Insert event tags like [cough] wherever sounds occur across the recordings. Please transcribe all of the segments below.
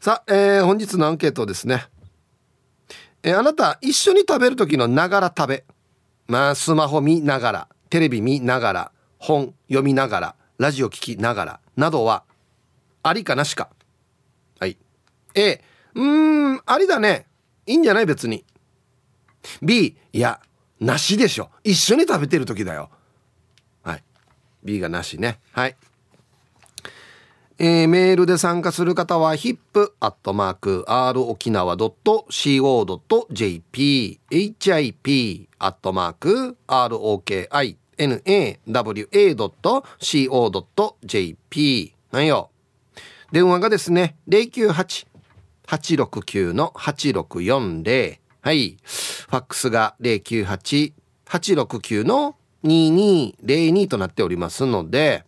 さあ、えー、本日のアンケートですね。えー、あなた、一緒に食べる時のながら食べ。まあ、スマホ見ながら、テレビ見ながら、本読みながら、ラジオ聞きながら、などは、ありかなしか。はい。A、うーん、ありだね。いいんじゃない？別に。B、いや、なしでしょ。一緒に食べてる時だよ。はい。B がなしね。はい。えー、メールで参加する方は hip.r 沖縄 .co.jp hip アットマーク ROKINAWA.co.jp なんよ。電話がですね、098-869-8640。はい。ファックスが098-869-2202となっておりますので、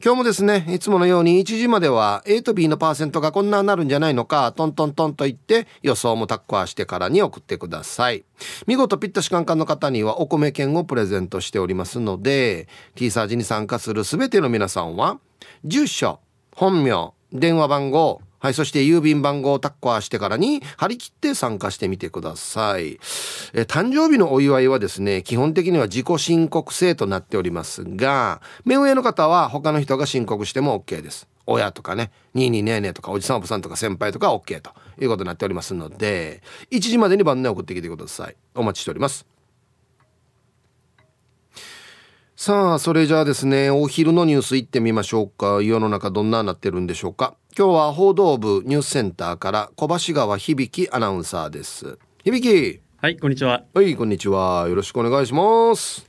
今日もですね、いつものように1時までは A と B のパーセントがこんななるんじゃないのか、トントントンと言って予想もタッカーしてからに送ってください。見事ピッタシカンカンの方にはお米券をプレゼントしておりますので、T サージに参加する全ての皆さんは、住所、本名、電話番号、はい、そして郵便番号をタッカーしてからに張り切って参加してみてください。え誕生日のお祝いはですね、基本的には自己申告制となっておりますが、目上の方は他の人が申告しても OK です。親とかね、ニーニーネーネーとかおじさんおばさんとか先輩とか OK ということになっておりますので、1時までに番内送ってきてください。お待ちしております。さあ、それじゃあですね、お昼のニュース行ってみましょうか。世の中どんななってるんでしょうか。今日は報道部ニュースセンターから小橋川響アナウンサーです。響。はいこんにちは。はいこんにちは。よろしくお願いします。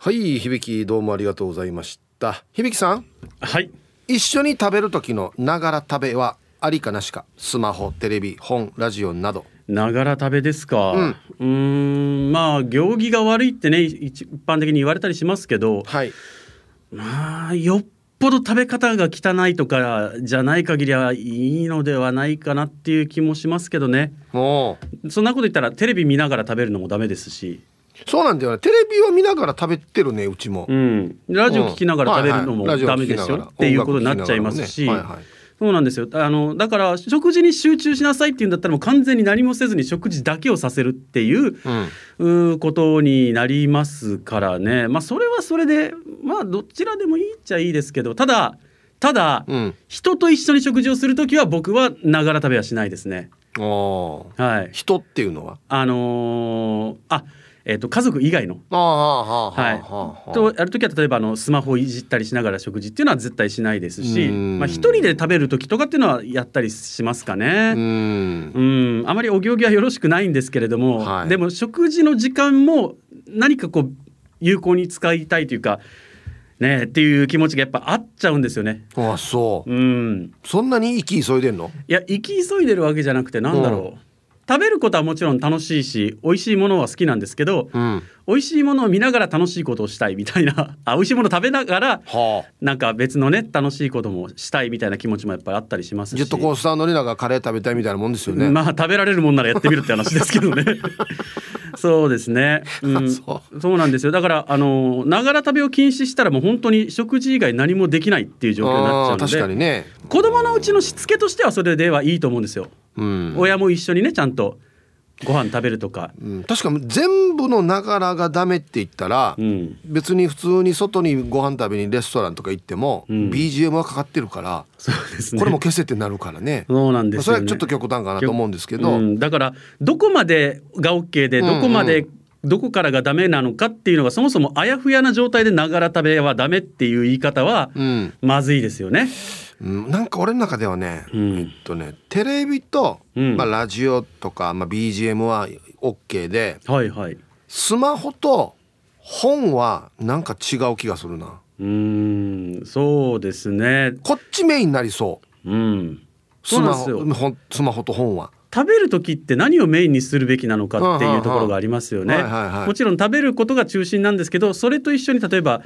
はい響どうもありがとうございました。響さん。はい。一緒に食べる時のながら食べはありかなしか。スマホテレビ本ラジオなど。ながら食べですか？うん。まあ行儀が悪いってね一般的に言われたりしますけど、はい、まあよっぽど食べ方が汚いとかじゃない限りはいいのではないかなっていう気もしますけどね。そんなこと言ったらテレビ見ながら食べるのもダメですし。そうなんだよね。テレビを見ながら食べてるねうちも、うん、ラジオ聞きながら食べるのもダメですよっていうことになっちゃいますし、はいはいそうなんですよ。あのだから食事に集中しなさいっていうんだったらもう完全に何もせずに食事だけをさせるっていう、うん、うことになりますからね。まあそれはそれでまあどちらでもいいっちゃいいですけどただただ、うん、人と一緒に食事をする時は僕はながら食べはしないですね。はい、人っていうのは？あのー、あえーと、家族以外の。はい、とやる時は例えばあのスマホをいじったりしながら食事っていうのは絶対しないですしまあ、一人で食べる時とかっていうのはやったりしますかね。うんあまりお行儀はよろしくないんですけれども、はい、でも食事の時間も何かこう有効に使いたいというか。ねっていう気持ちがやっぱあっちゃうんですよね。あそう。うん。そんなに息急いでんの？いや息急いでるわけじゃなくてなんだろう。食べることはもちろん楽しいし美味しいものは好きなんですけど、うん、美味しいものを見ながら楽しいことをしたいみたいな [laughs] あ美味しいもの食べながら、はあ、なんか別のね楽しいこともしたいみたいな気持ちもやっぱりあったりしますし。ジェットコースター乗りながらカレー食べたいみたいなもんですよね。まあ食べられるもんならやってみるって話ですけどね。[laughs] そうですね、うん、[laughs] そう。なんですよ。だからあのながら食べを禁止したらもう本当に食事以外何もできないっていう状況になっちゃうので。確かにね。子供のうちのしつけとしてはそれではいいと思うんですよ、うん、親も一緒にねちゃんとご飯食べるとか、うん、確か全部のながらがダメって言ったら、うん、別に普通に外にご飯食べにレストランとか行っても、うん、BGM はかかってるからそうです、ね、これも消せってなるからね。そうなんです、ね、それはちょっと極端かなと思うんですけど、だからどこまでが OK でどこまで、どこからがダメなのかっていうのがそもそもあやふやな状態でながら食べはダメっていう言い方はまずいですよね。うん、なんか俺の中ではね、うん、えっとねテレビと、うん、まあ、ラジオとか、まあ、BGM は OK で、はいはい、スマホと本はなんか違う気がするな。うんそうですね。こっちメインになりそう、うん、スマホスマホと本は。食べる時って何をメインにするべきなのかっていうところがありますよね。もちろん食べることが中心なんですけどそれと一緒に例えば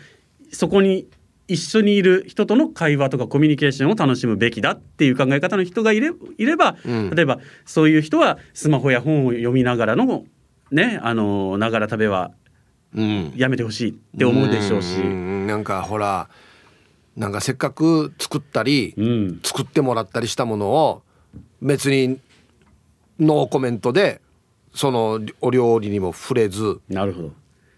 そこに一緒にいる人との会話とかコミュニケーションを楽しむべきだっていう考え方の人がいれいれば、うん、例えばそういう人はスマホや本を読みながらのねあのながら食べはやめてほしいって思うでしょうし、うん、なんかほらなんかせっかく作ったり、うん、作ってもらったりしたものを別にノーコメントでそのお料理にも触れずなるほど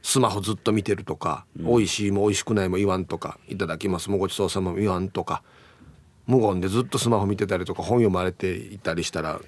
スマホずっと見てるとか、うん、美味しいも美味しくないも言わんとかいただきます。もごちそうさまも言わんとか無言でずっとスマホ見てたりとか本読まれていたりしたら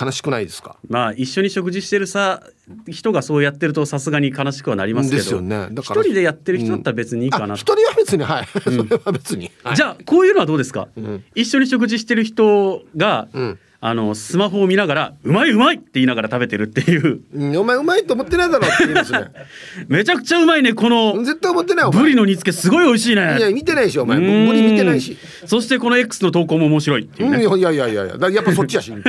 悲しくないですか？まあ一緒に食事してるさ人がそうやってるとさすがに悲しくはなりますけど。ですよね。一人でやってる人だったら別にいいかな、一、うん、人は別にはい、うん、[laughs] それは別に、はい、じゃあこういうのはどうですか、うん、一緒に食事してる人が、うんあのスマホを見ながら「うまいうまい!」って言いながら食べてるっていう「うん、お前うまいと思ってないだろ」って言いますね。[laughs] めちゃくちゃうまいねこの絶対思ってないブリの煮付けすごい美味しいね。いや見てないしお前。ブリ見てないし。そしてこの X の投稿も面白いっていうね、うん、いやいやいやいやや。っぱそっちやし。[laughs]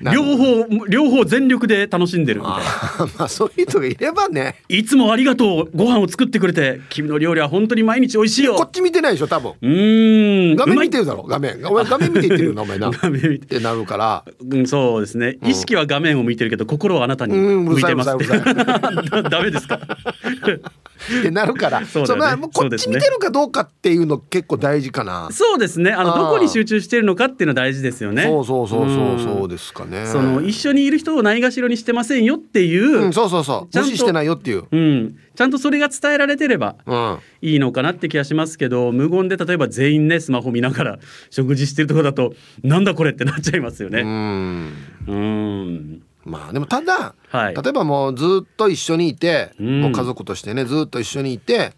両方両方全力で楽しんでるみたいな。まあそういう人がいればね。いつもありがとう。ご飯を作ってくれて君の料理は本当に毎日美味しいよ。こっち見てないでしょ多分。うん。画面見てるだろ画面。画面見て言ってるよなお前な [laughs] 画面見て。なるから、うん、そうですね。意識は画面を見てるけど心はあなたに向いてます。って [laughs] ダメですか？ってなるから。[laughs] そうだ、ね、そのこっち見てるかどうかっていうの結構大事かな。そうですね。あのどこに集中してるのかっていうのは大事ですよね。そうそうそうそうそうですかね。その一緒にいる人をないがしろにしてませんよっていう、うん、そうそうそう。無視してないよっていう、うん、ちゃんとそれが伝えられてればいいのかなって気がしますけど、無言で例えば全員ねスマホ見ながら [laughs] 食事してるところだとなんだこれってなっちゃいますよね。うん。まあでもただ、はい、例えばもうずっと一緒にいて、うん、もう家族としてねずっと一緒にいて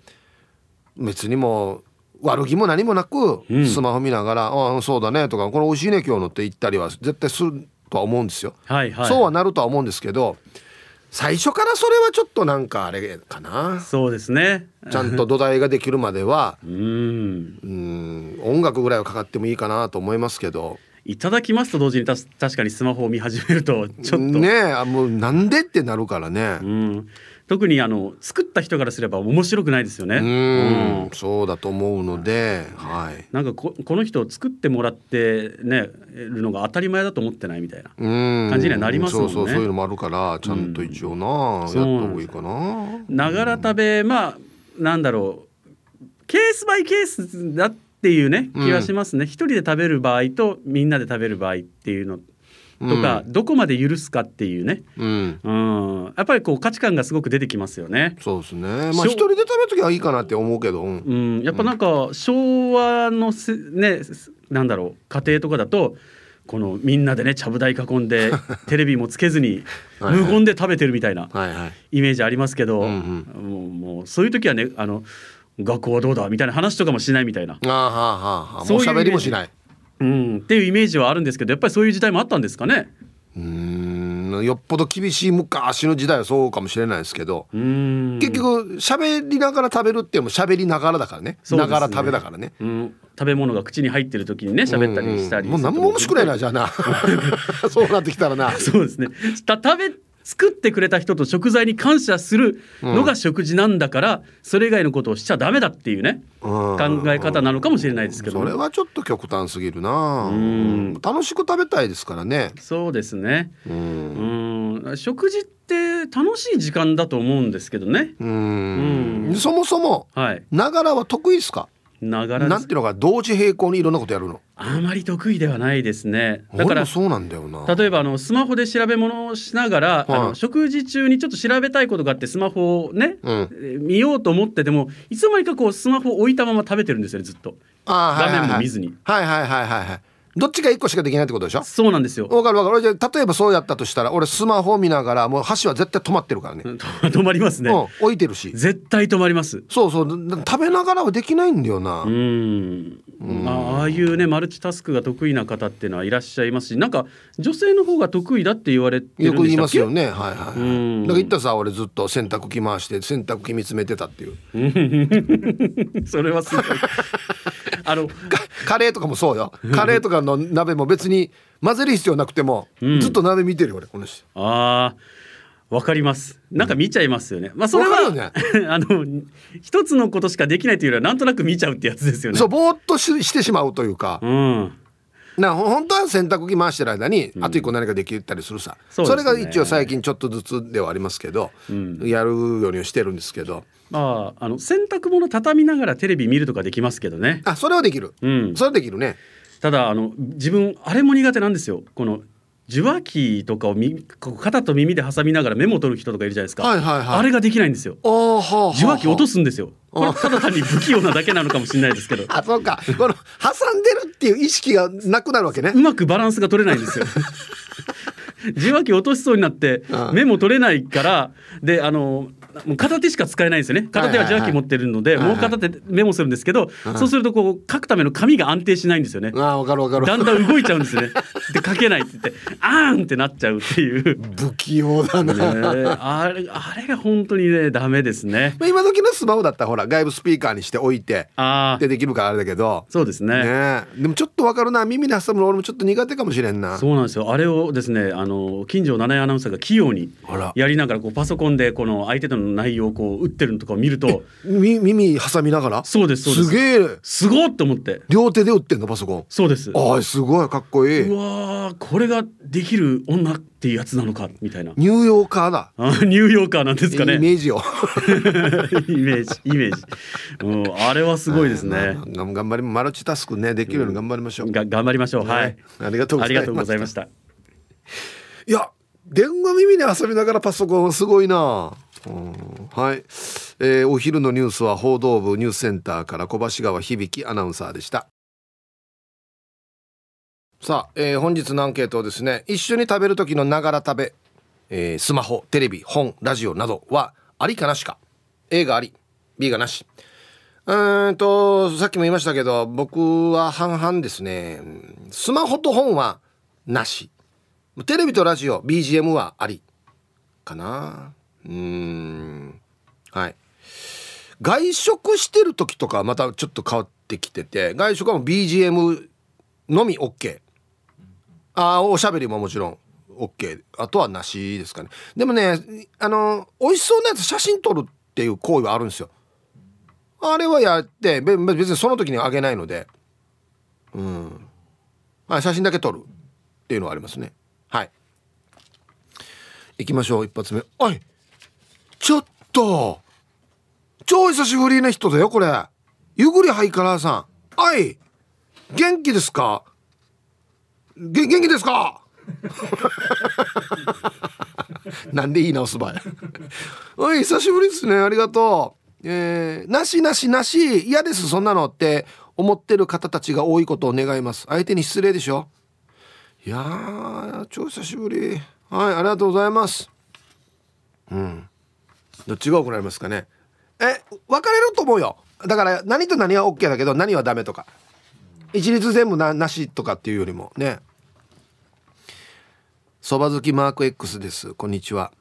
別にもう悪気も何もなく、スマホ見ながら「ああそうだね」とか「これ美味しいね今日の」って言ったりは絶対するとは思うんですよ。はいはい、そうはなるとは思うんですけど最初からそれはちょっとなんかあれかな。そうですね。ちゃんと土台ができるまでは。うん。音楽ぐらいはかかってもいいかなと思いますけど。いただきますと同時にた確かにスマホを見始めるとちょっと。ねえもうなんでってなるからね、うん、特にあの作った人からすれば面白くないですよね。うん、そうだと思うので、はい。なんかここの人を作ってもらってねるのが当たり前だと思ってないみたいな感じにはなりますもんね。そうそうそういうのもあるからちゃんと一応な、うん、やった方がいいかな。ながら食べまあなんだろうケースバイケースだっていうね気はしますね。一、人で食べる場合とみんなで食べる場合っていうのとか、うん、どこまで許すかっていうね、うん、うん、やっぱりこう価値観がすごく出てきますよね。そうですね。まあ一人で食べる時はいいかなって思うけど、うん、やっぱなんか昭和のせねなんだろう家庭とかだと。このみんなでねちゃぶ台囲んで [laughs] テレビもつけずに無言で食べてるみたいなイメージありますけど、もうもうそういう時はねあの学校はどうだみたいな話とかもしないみたいな。あはあはあ、そういう喋りもしない。うん、っていうイメージはあるんですけどやっぱりそういう時代もあったんですかね？うん。よっぽど厳しい昔の時代はそうかもしれないですけど結局喋りながら食べるっていうのも喋りながらだからねね。ながら食べだからね、うん、食べ物が口に入ってる時にね喋ったりしたりもう何も面白くないなじゃあな。[laughs] そうなってきたらな。そうですね。た食べ作ってくれた人と食材に感謝するのが食事なんだから、うん、それ以外のことをしちゃダメだっていうね、うん、考え方なのかもしれないですけど、それはちょっと極端すぎるな、うん、楽しく食べたいですからね。そうですね。うん。食事って楽しい時間だと思うんですけどね。うん。そもそもながらは得意ですか？ながらなんていうのか同時並行にいろんなことやるの？あまり得意ではないですね。だからそうなんだよな。例えばあのスマホで調べ物をしながら、はい、あの食事中にちょっと調べたいことがあってスマホをね、うん、見ようと思っててもいつの間にかこうスマホを置いたまま食べてるんですよねずっと。画面も見ずに。はいはいはいはいはいどっちが一個しかできないってことでしょ？そうなんですよ。わかるわかる。じゃ例えばそうやったとしたら俺スマホを見ながらもう箸は絶対止まってるからね。[laughs] 止まりますね、うん、置いてるし。絶対止まります。そうそう。食べながらはできないんだよな。うん。まあ、ああいうねマルチタスクが得意な方っていうのはいらっしゃいますしなんか女性の方が得意だって言われてるよく言いますよね。はいはい、はい、だから言ったさ俺ずっと洗濯機回して洗濯機見つめてたっていう。[laughs] それはすごいあのカレーとかもそうよ。カレーとかの鍋も別に混ぜる必要なくても、うん、ずっと鍋見てるよ俺この人。ああわかります。なんか見ちゃいますよね、まあそれは、ね、[laughs] あの一つのことしかできないというよりはなんとなく見ちゃうってやつですよね。そうぼーっとししてしまうというか、うん、な本当は洗濯機回してる間に、あと一個何かできたりするさ、そそれが一応最近ちょっとずつではありますけど、うん、やるようにしてるんですけど。まああの洗濯物畳みながらテレビ見るとかできますけどね。あそれはできる、うん、それはできるね。ただあの自分あれも苦手なんですよ。この受話器とかをみ肩と耳で挟みながらメモを取る人とかいるじゃないですか、はいはいはい、あれができないんですよ。受話器落とすんですよ。これただ単に不器用なだけなのかもしれないですけど。[laughs] あそうか。この挟んでるっていう意識がなくなるわけね。うまくバランスが取れないんですよ。[laughs] 受話器落としそうになってメモ取れないからであのもう片手しか使えないんですよね。片手は受話器持ってるので、もう片手メモするんですけど、そうするとこう書くための紙が安定しないんですよね。あわかるわかる。だんだん動いちゃうんですね。で書けないって言ってあーんってなっちゃうっていう。不器用だな、ね、あれあれが本当にねダメですね。今時のスマホだったらほら外部スピーカーにしておいてでできるからあれだけど。そうですね。ねでもちょっとわかるな。耳に挟むの俺もちょっと苦手かもしれんな。そうなんですよ。あれをですねあの近所七重アナウンサーが器用にやりながらこうパソコンでこの相手との内容をこう打ってるのとかを見ると耳挟みながら？そうですそうです。すげえ。すごって思って。両手で打ってんの？パソコン。そうです。ああすごいかっこいい。うわこれができる女っていうやつなのかみたいな。ニューヨーカーだ。あニューヨーカーなんですかね。イメージを。[laughs] イメージイメージ。うんあれはすごいですね、まあ、頑張りマルチタスクねできるように頑張りましょう、うん、が頑張りましょう、はい、ありがとうございました。いや電話耳に遊びながらパソコンすごいなはい、えー、お昼のニュースは報道部ニュースセンターから小橋川響アナウンサーでした。さあ、えー、本日のアンケートをですね一緒に食べる時のながら食べ、えー、スマホテレビ本ラジオなどはありかなしか。A があり B がなし。うんとさっきも言いましたけど僕は半々ですね。スマホと本はなし。テレビとラジオ BGM はありかな。うん。はい。外食してる時とかまたちょっと変わってきてて外食はもう BGM のみ OK ああおしゃべりももちろん OK あとはなしですかね。でもねあの美味しそうなやつ写真撮るっていう行為はあるんですよ。あれはやって別にその時にあげないので。うん。あ写真だけ撮るっていうのはありますね。はい。行きましょう一発目。おいちょっと。超久しぶりな人だよこれ。ゆぐりハイカラーさん。はい元気ですか？元気ですか？[laughs] なんで言い直すばい。おい久しぶりですね。ありがとう。えー、なしなしなし嫌ですそんなのって。思ってる方たちが多いことを願います。相手に失礼でしょ？いやー超久しぶり。はいありがとうございます。うん。どっちが多くなりますかね。え分かれると思うよ。だから何と何は OK だけど何はダメとか。一律全部ななしとかっていうよりもね。そば好きマーク X です。こんにちは。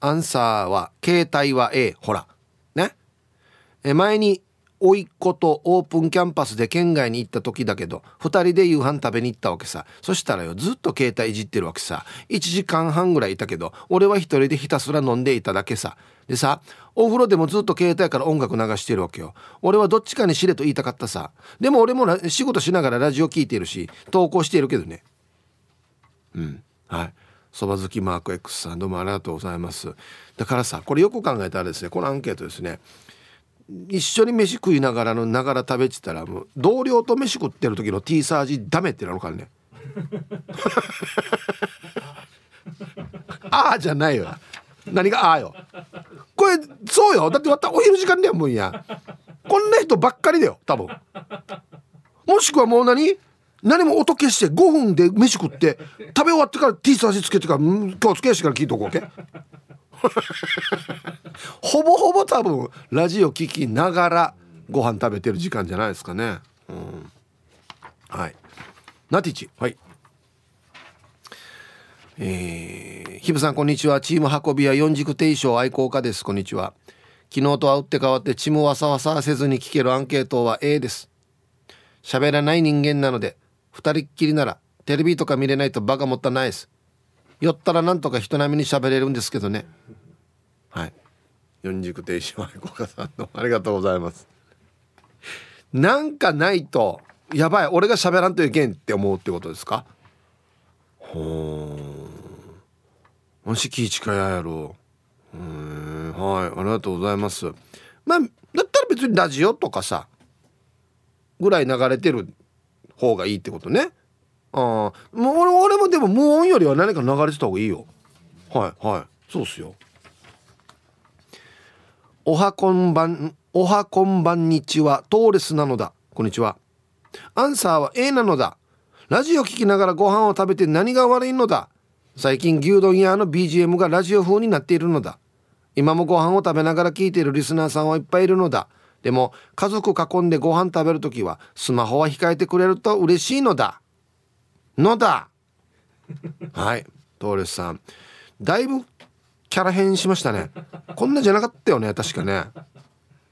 アンサーは携帯は A ほら。ね。え前に甥っ子とオープンキャンパスで県外に行った時だけど2人で夕飯食べに行ったわけさ。そしたらよずっと携帯いじってるわけさ。1時間半ぐらいいたけど俺は一人でひたすら飲んでいただけさ。でさお風呂でもずっと携帯から音楽流してるわけよ。俺はどっちかにしれと言いたかったさ。でも俺も仕事しながらラジオ聞いてるし投稿しているけどね。うん。はい。そば好きマーク X さんどうもありがとうございます。だからさこれよく考えたらですねこのアンケートですね。一緒に飯食いながらのながら食べてたらもう同僚と飯食ってる時の T サージダメってなのかね。[laughs] ああじゃないよ。何がああよ。これそうよ。だってまたお昼時間でやもんやこんな人ばっかりだよ多分。もしくはもう何？何も音消して5分で飯食って食べ終わってから T サージつけてから今日つけやしてから聞いとこうけ。ほぼほぼ多分ラジオ聞きながらご飯食べてる時間じゃないですかね。うん、はい。ナティチ。はい。えー、ひぶさんこんにちは。チーム運び屋四軸定称愛好家です。こんにちは。昨日とは打って変わってチムわさわさせずに聞けるアンケートは A です。喋らない人間なので二人っきりならテレビとか見れないとバカもったないです。寄ったらなんとか人並みに喋れるんですけどね。はい四軸停止前小川さんのありがとうございます。なんかないとやばい俺が喋らんといけんって思うってことですか？ほーもし気近ややろ。うんはいありがとうございます。まあだったら別にラジオとかさぐらい流れてる方がいいってことね。ああもう俺俺もでも無音よりは何か流れてた方がいいよ。はいはい。そうっすよ。おはこんばんおはこんばんにちはトーレスなのだ。こんにちは。アンサーは A なのだ。ラジオ聞きながらご飯を食べて何が悪いのだ。最近牛丼屋の BGM がラジオ風になっているのだ。今もご飯を食べながら聞いているリスナーさんはいっぱいいるのだ。でも家族囲んでご飯食べるときはスマホは控えてくれると嬉しいのだ。のだ。[laughs] はいトーレスさん。だいぶキャラ変しましたね。こんなじゃなかったよね確かね。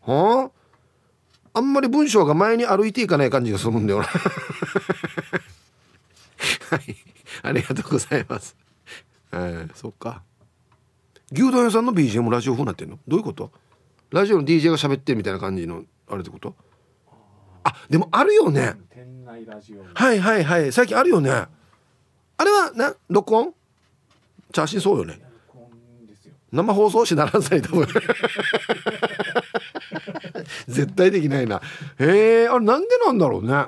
はああんまり文章が前に歩いていかない感じがするんだよなはい。ありがとうございます。えー、そっか。牛丼屋さんの BGM ラジオ風になってんの？どういうこと？ラジオの DJ が喋ってるみたいな感じのあれってこと？あでもあるよね。はいはいはい。最近あるよね。あれはな録音？チャーシンそうよね生放送しならんさい多分 [laughs] 絶対できないな。へえあれなんでなんだろうね。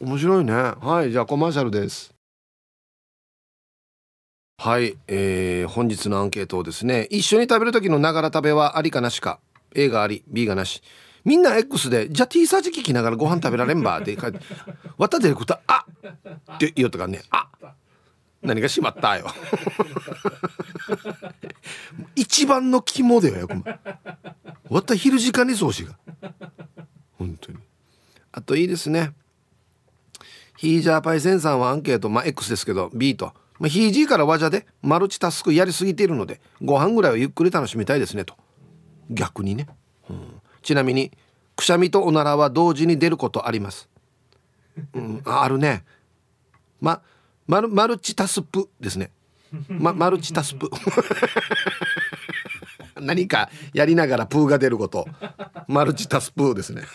面白いね。はいじゃあコマーシャルです。はい、えー、本日のアンケートをですね一緒に食べる時のながら食べはありかなしか。A があり B がなし。みんな X でじゃあ T サージ聞きながらご飯食べられんばって書いて「[laughs] わたでることあって言うとかね。あ何がしまったよ。一番の肝だよよわった昼時間にそうしが。本当に。あといいですね。ヒージャーパイセンさんはアンケート。まあ X ですけど B と、まあ、ヒージーからわじゃでマルチタスクやりすぎているのでご飯ぐらいはゆっくり楽しみたいですねと。逆にね、うん、ちなみにくしゃみとおならは同時に出ることあります、うん、あるね。まあマルマルチタスプですね、ま、マルチタスプ。[laughs] 何かやりながらプーが出ること。マルチタスプーですね。[laughs]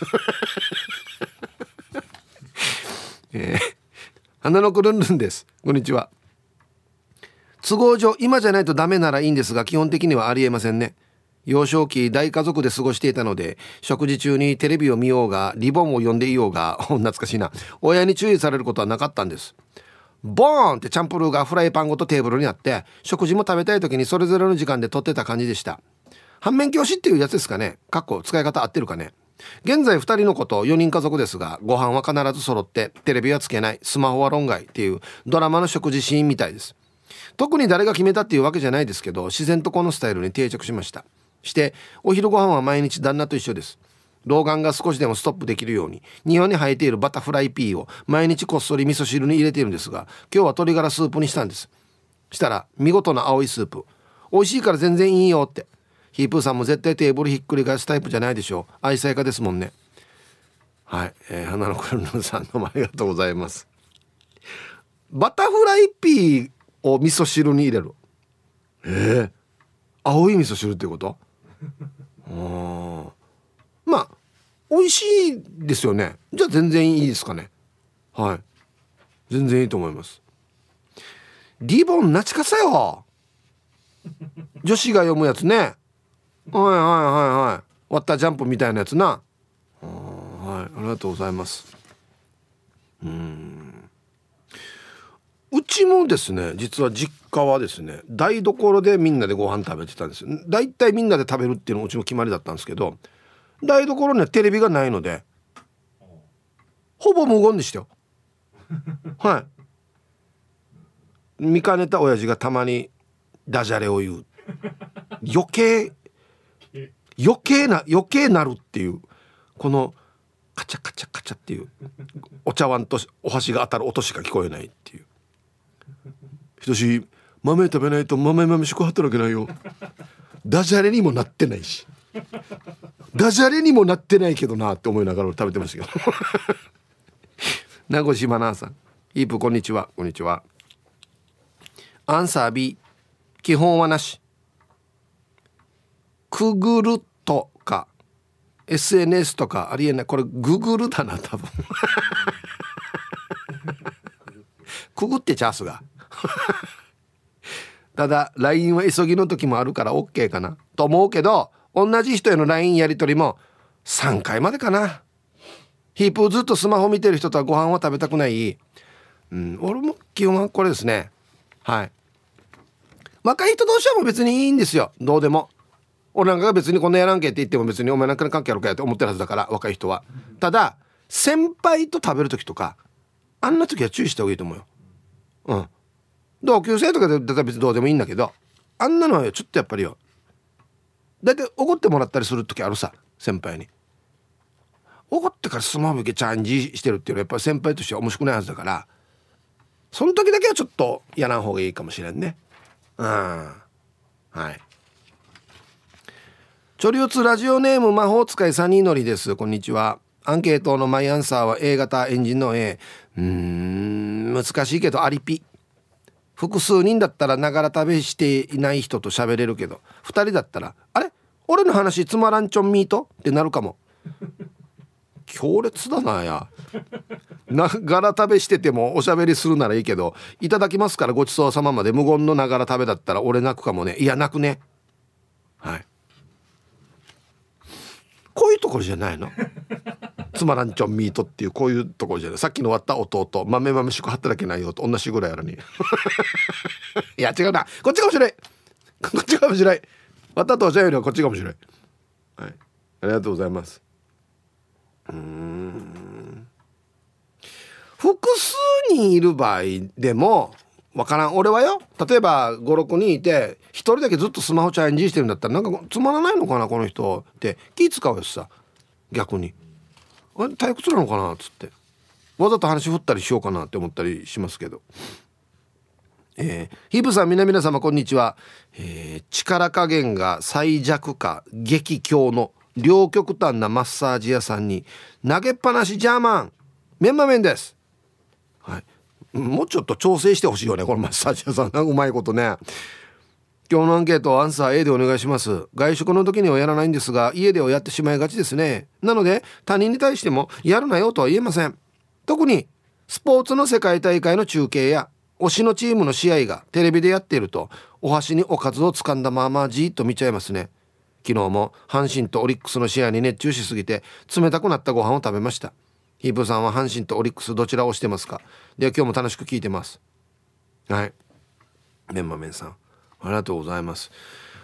えー、花のくるんるんです。こんにちは。都合上今じゃないとダメならいいんですが基本的にはありえませんね。幼少期大家族で過ごしていたので食事中にテレビを見ようがリボンを読んでいようが [laughs] 懐かしいな。親に注意されることはなかったんです。ボーンってチャンプルーがフライパンごとテーブルにあって食事も食べたい時にそれぞれの時間で撮ってた感じでした。反面教師っていうやつですかね。かっこ使い方合ってるかね。現在2人の子と4人家族ですがご飯は必ず揃ってテレビはつけないスマホは論外っていうドラマの食事シーンみたいです。特に誰が決めたっていうわけじゃないですけど自然とこのスタイルに定着しました。してお昼ご飯は毎日旦那と一緒です。老眼が少しでもストップできるように庭に生えているバタフライピーを毎日こっそり味噌汁に入れているんですが今日は鶏ガラスープにしたんです。したら見事な青いスープ。美味しいから全然いいよって。ヒープーさんも絶対テーブルひっくり返すタイプじゃないでしょう。愛妻家ですもんね。はい、えー、花のクルンさんどうもありがとうございます。バタフライピーを味噌汁に入れる。ええー、青い味噌汁ってこと？[laughs] あまあ美味しいですよね。じゃあ全然いいですかね。はい。全然いいと思います。リボンなちかさよ。女子が読むやつね。はいはいはいはい。割ったジャンプみたいなやつな。はい。ありがとうございます。うん。うちもですね実は実家はですね台所でみんなでご飯食べてたんです。だいたいみんなで食べるっていうのうちも決まりだったんですけど台所にはテレビがないのでほぼ無言でしたよ。[laughs] はい。見かねた親父がたまにダジャレを言う。余計余計な余計なるっていう。このカチャカチャカチャっていう。お茶碗とお箸が当たる音しか聞こえないっていう。ひとし豆食べないと豆豆しく働けないよ。ダジャレにもなってないしダジャレにもなってないけどなって思いながら食べてましたけど。[laughs] 名越真奈さん。イープこんにちは。こんにちは。アンサー B 基本はなし。くぐるとか SNS とかありえない。これググルだな多分。[laughs] くぐってチャースが。[laughs] ただ LINE は急ぎの時もあるから OK かな。と思うけど同じ人への LINE やり取りも3回までかな。ヒープーずっとスマホ見てる人とはご飯は食べたくない。うん俺も基本はこれですね。はい。若い人同士はもう別にいいんですよ。どうでも。俺なんかが別にこんなやらんけって言っても別にお前なんか関係あるかやって思ってるはずだから若い人は。ただ先輩と食べる時とかあんな時は注意した方がいいと思うよ。うん。同級生とかだったら別にどうでもいいんだけどあんなのはちょっとやっぱりよ。大体怒ってもらったりする時あるさ先輩に。怒ってからスマホ向けチャンジしてるっていうのはやっぱり先輩としては面白くないはずだから。その時だけはちょっとやらん方がいいかもしれんね。うん。はい。チョリオツラジオネーム魔法使いサニーノリです。こんにちは。アンケートのマイアンサーは A 型エンジンの A うーん難しいけどアリピ。複数人だったらながら食べしていない人と喋れるけど2人だったら「あれ？俺の話つまらんちょんミート?」ってなるかも。強烈だなや。ながら食べしててもおしゃべりするならいいけど「いただきますからごちそうさま」まで無言のながら食べだったら俺泣くかもね。いや泣くね。はい。こういうところじゃないの？つまらんちょんミートっていうこういうところじゃない。さっきの終わった弟。豆豆しく働けないよと同じぐらいやらに。[laughs] いや違うな。こっちかもしれない [laughs] こっちかもしれない渡とおっしゃるよりはこっちかもしれないはい。ありがとうございます。うん。複数人いる場合でもわからん。俺はよ。例えば56人いて1人だけずっとスマホチャレンジしてるんだったらなんかつまらないのかなこの人って。気使うよさ。逆に。退屈なのかな？っつって。わざと話振ったりしようかなって思ったりしますけど。えー、ヒブさん皆々様こんにちは、えー、力加減が最弱か激強の両極端なマッサージ屋さんに投げっぱなしジャーマン。メンマメンです。はい。もうちょっと調整してほしいよねこのマッサージ屋さん。うまいことね。今日のアンケートアンサー A でお願いします。外食の時にはやらないんですが家ではやってしまいがちですね。なので他人に対してもやるなよとは言えません。特にスポーツの世界大会の中継や推しのチームの試合がテレビでやっているとお箸におかずを掴んだままじーっと見ちゃいますね。昨日も阪神とオリックスの試合に熱中しすぎて冷たくなったご飯を食べました。ヒープさんは阪神とオリックスどちらをしてますか？では今日も楽しく聞いてます。はい。メンマメンさん。ありがとうございます。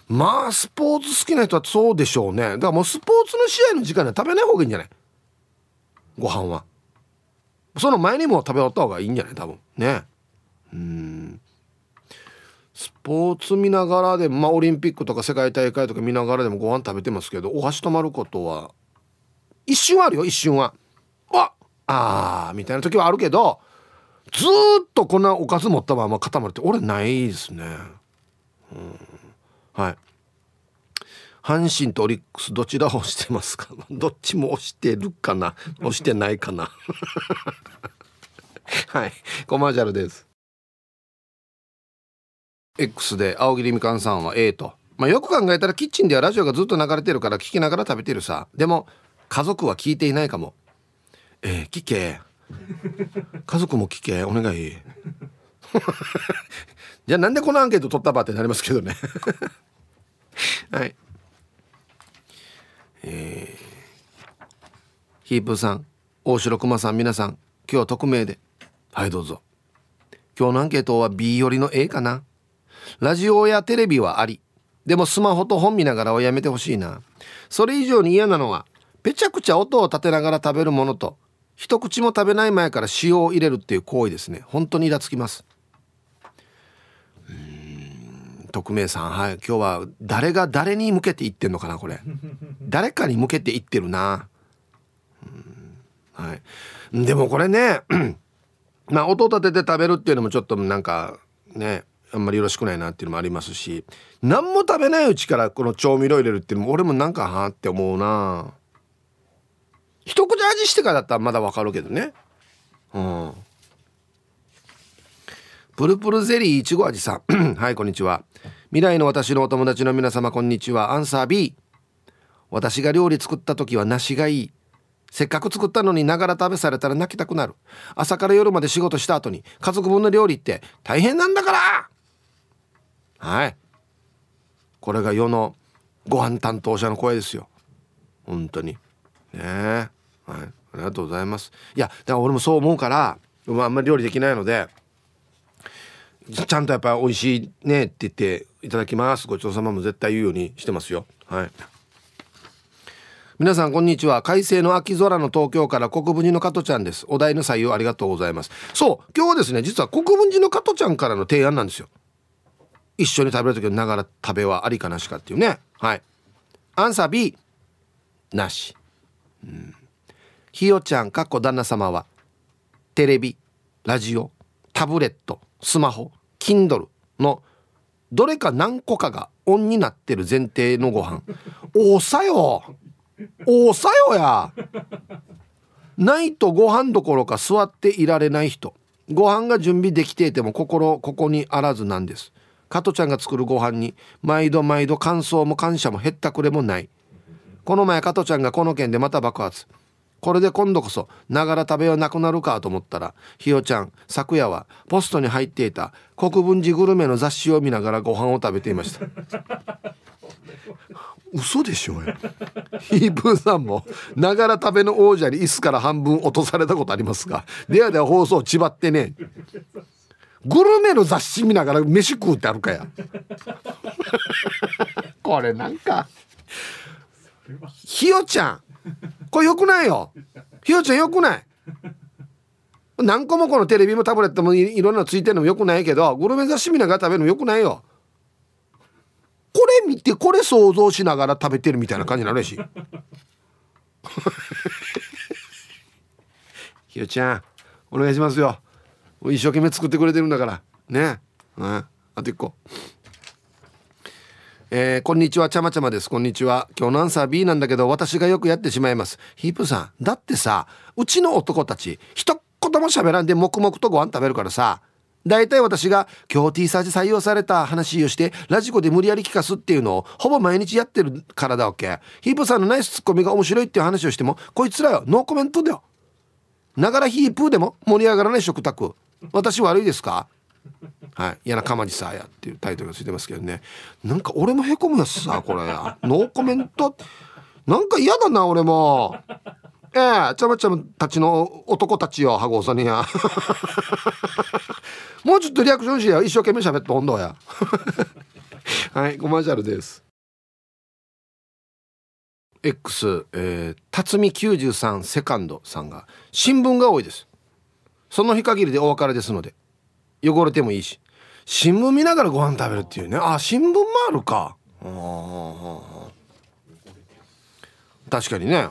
まあスポーツ好きな人はそうでしょうね。だからもうスポーツの試合の時間には食べない方がいいんじゃない？ご飯は。その前にも食べ終わった方がいいんじゃない？多分。ね。うん。スポーツ見ながらでもまあオリンピックとか世界大会とか見ながらでもご飯食べてますけどお箸止まることは一瞬あるよ一瞬は。ああみたいな時はあるけどずっとこんなおかず持ったまま固まるって俺ないですね。うん。はい。阪神とオリックスどちらを押してますか？[laughs] どっちも押してるかな？[laughs] 押してないかな？[laughs] はい。コマーシャルです。X で青桐みかんさんは A と、まあ、よく考えたらキッチンではラジオがずっと流れてるから聞きながら食べてるさ。でも家族は聞いていないかも。えー、聞け。家族も聞け。お願いじゃあなんでこのアンケート取ったばってなりますけどね。[laughs] はい。えー、ヒープさん大城熊さん皆さん今日は匿名で。はいどうぞ。今日のアンケートは B よりの A かな。ラジオやテレビはあり。でもスマホと本見ながらはやめてほしいな。それ以上に嫌なのはぺちゃくちゃ音を立てながら食べるものと一口も食べない前から塩を入れるっていう行為ですね。本当にイラつきますうん匿名さんはい。今日は誰が誰に向けて言ってんのかなこれ。[laughs] 誰かに向けて言ってるな。はい。でもこれね [clears throat] まあ音立てて食べるっていうのもちょっとなんかねあんまりよろしくないなっていうのもありますし。何も食べないうちからこの調味料入れるっていうのも俺もなんかはあって思うな。一口味してからだったらまだわかるけどね。うんプルプルゼリーいちご味さん。[clears throat] はいこんにちは。未来の私のお友達の皆様こんにちは。アンサー B 私が料理作った時は梨がいい。せっかく作ったのにながら食べされたら泣きたくなる。朝から夜まで仕事した後に家族分の料理って大変なんだから。はい。これが世のご飯担当者の声ですよ。本当に。ねえ。はい。ありがとうございます。いやだから俺もそう思うからあんまり料理できないのでちゃんとやっぱ美味しいねって言っていただきます。ごちそうさまも絶対言うようにしてますよ。はい。皆さんこんにちは。快晴の秋空の東京から国分寺の加トちゃんです。お題の採用ありがとうございます。そう。今日はですね実は国分寺の加トちゃんからの提案なんですよ。一緒に食べる時のながら食べはありかなしかっていうね。はい。アンサー B なし。うん。ひよちゃんかっこ旦那様はテレビラジオタブレット。スマホ Kindle のどれか何個かがオンになってる前提のご飯。[laughs] おさよ。おさよや。ないとご飯どころか座っていられない人。ご飯が準備できていても心ここにあらずなんです。加トちゃんが作るご飯に毎度毎度感想も感謝もへったくれもない。この前加トちゃんがこの件でまた爆発。これで今度こそながら食べはなくなるかと思ったらひよちゃん昨夜はポストに入っていた国分寺グルメの雑誌を見ながらご飯を食べていました。[laughs] 嘘でしょうよ。ヒープーさんもながら食べの王者に椅子から半分落とされたことありますがではでは放送ちばってね。グルメの雑誌見ながら飯食うってあるかや。[laughs] これなんかひよちゃんこれよくないよ。ひよちゃんよくない。何個もこのテレビもタブレットもいろんなのついてるのもよくないけどグルメ雑誌見ながら食べるのよくないよ。これ見てこれ想像しながら食べてるみたいな感じになるし [laughs] ひよちゃんお願いしますよ。一生懸命作ってくれてるんだから。ね。うん。あと一個。えー、こんにちはちゃまちゃまです。こんにちは。今日のアンサー B なんだけど私がよくやってしまいます。ヒープさんだってさうちの男たち一言も喋らんで黙々とご飯食べるからさ大体私が今日 T サージ採用された話をしてラジコで無理やり聞かすっていうのをほぼ毎日やってるからだわけ。ヒープさんのナイスツッコミが面白いっていう話をしてもこいつらよノーコメントだよ。ながらヒープーでも盛り上がらない食卓。私悪いですか？はい、嫌なかまじさやっていうタイトルがついてますけどね。なんか俺もへこむやつさこれ。ノーコメント。なんか嫌だな俺も。ええー、ちゃまちゃまたちの男たちよハゴさんにや [laughs] もうちょっとリアクションしや一生懸命喋って温度や。[laughs] はいコマーシャルです。X、えー、辰巳93セカンドさんが新聞が多いです。その日限りでお別れですので。汚れてもいいし。新聞見ながらご飯食べるっていうね。あ新聞もあるか。確かにね。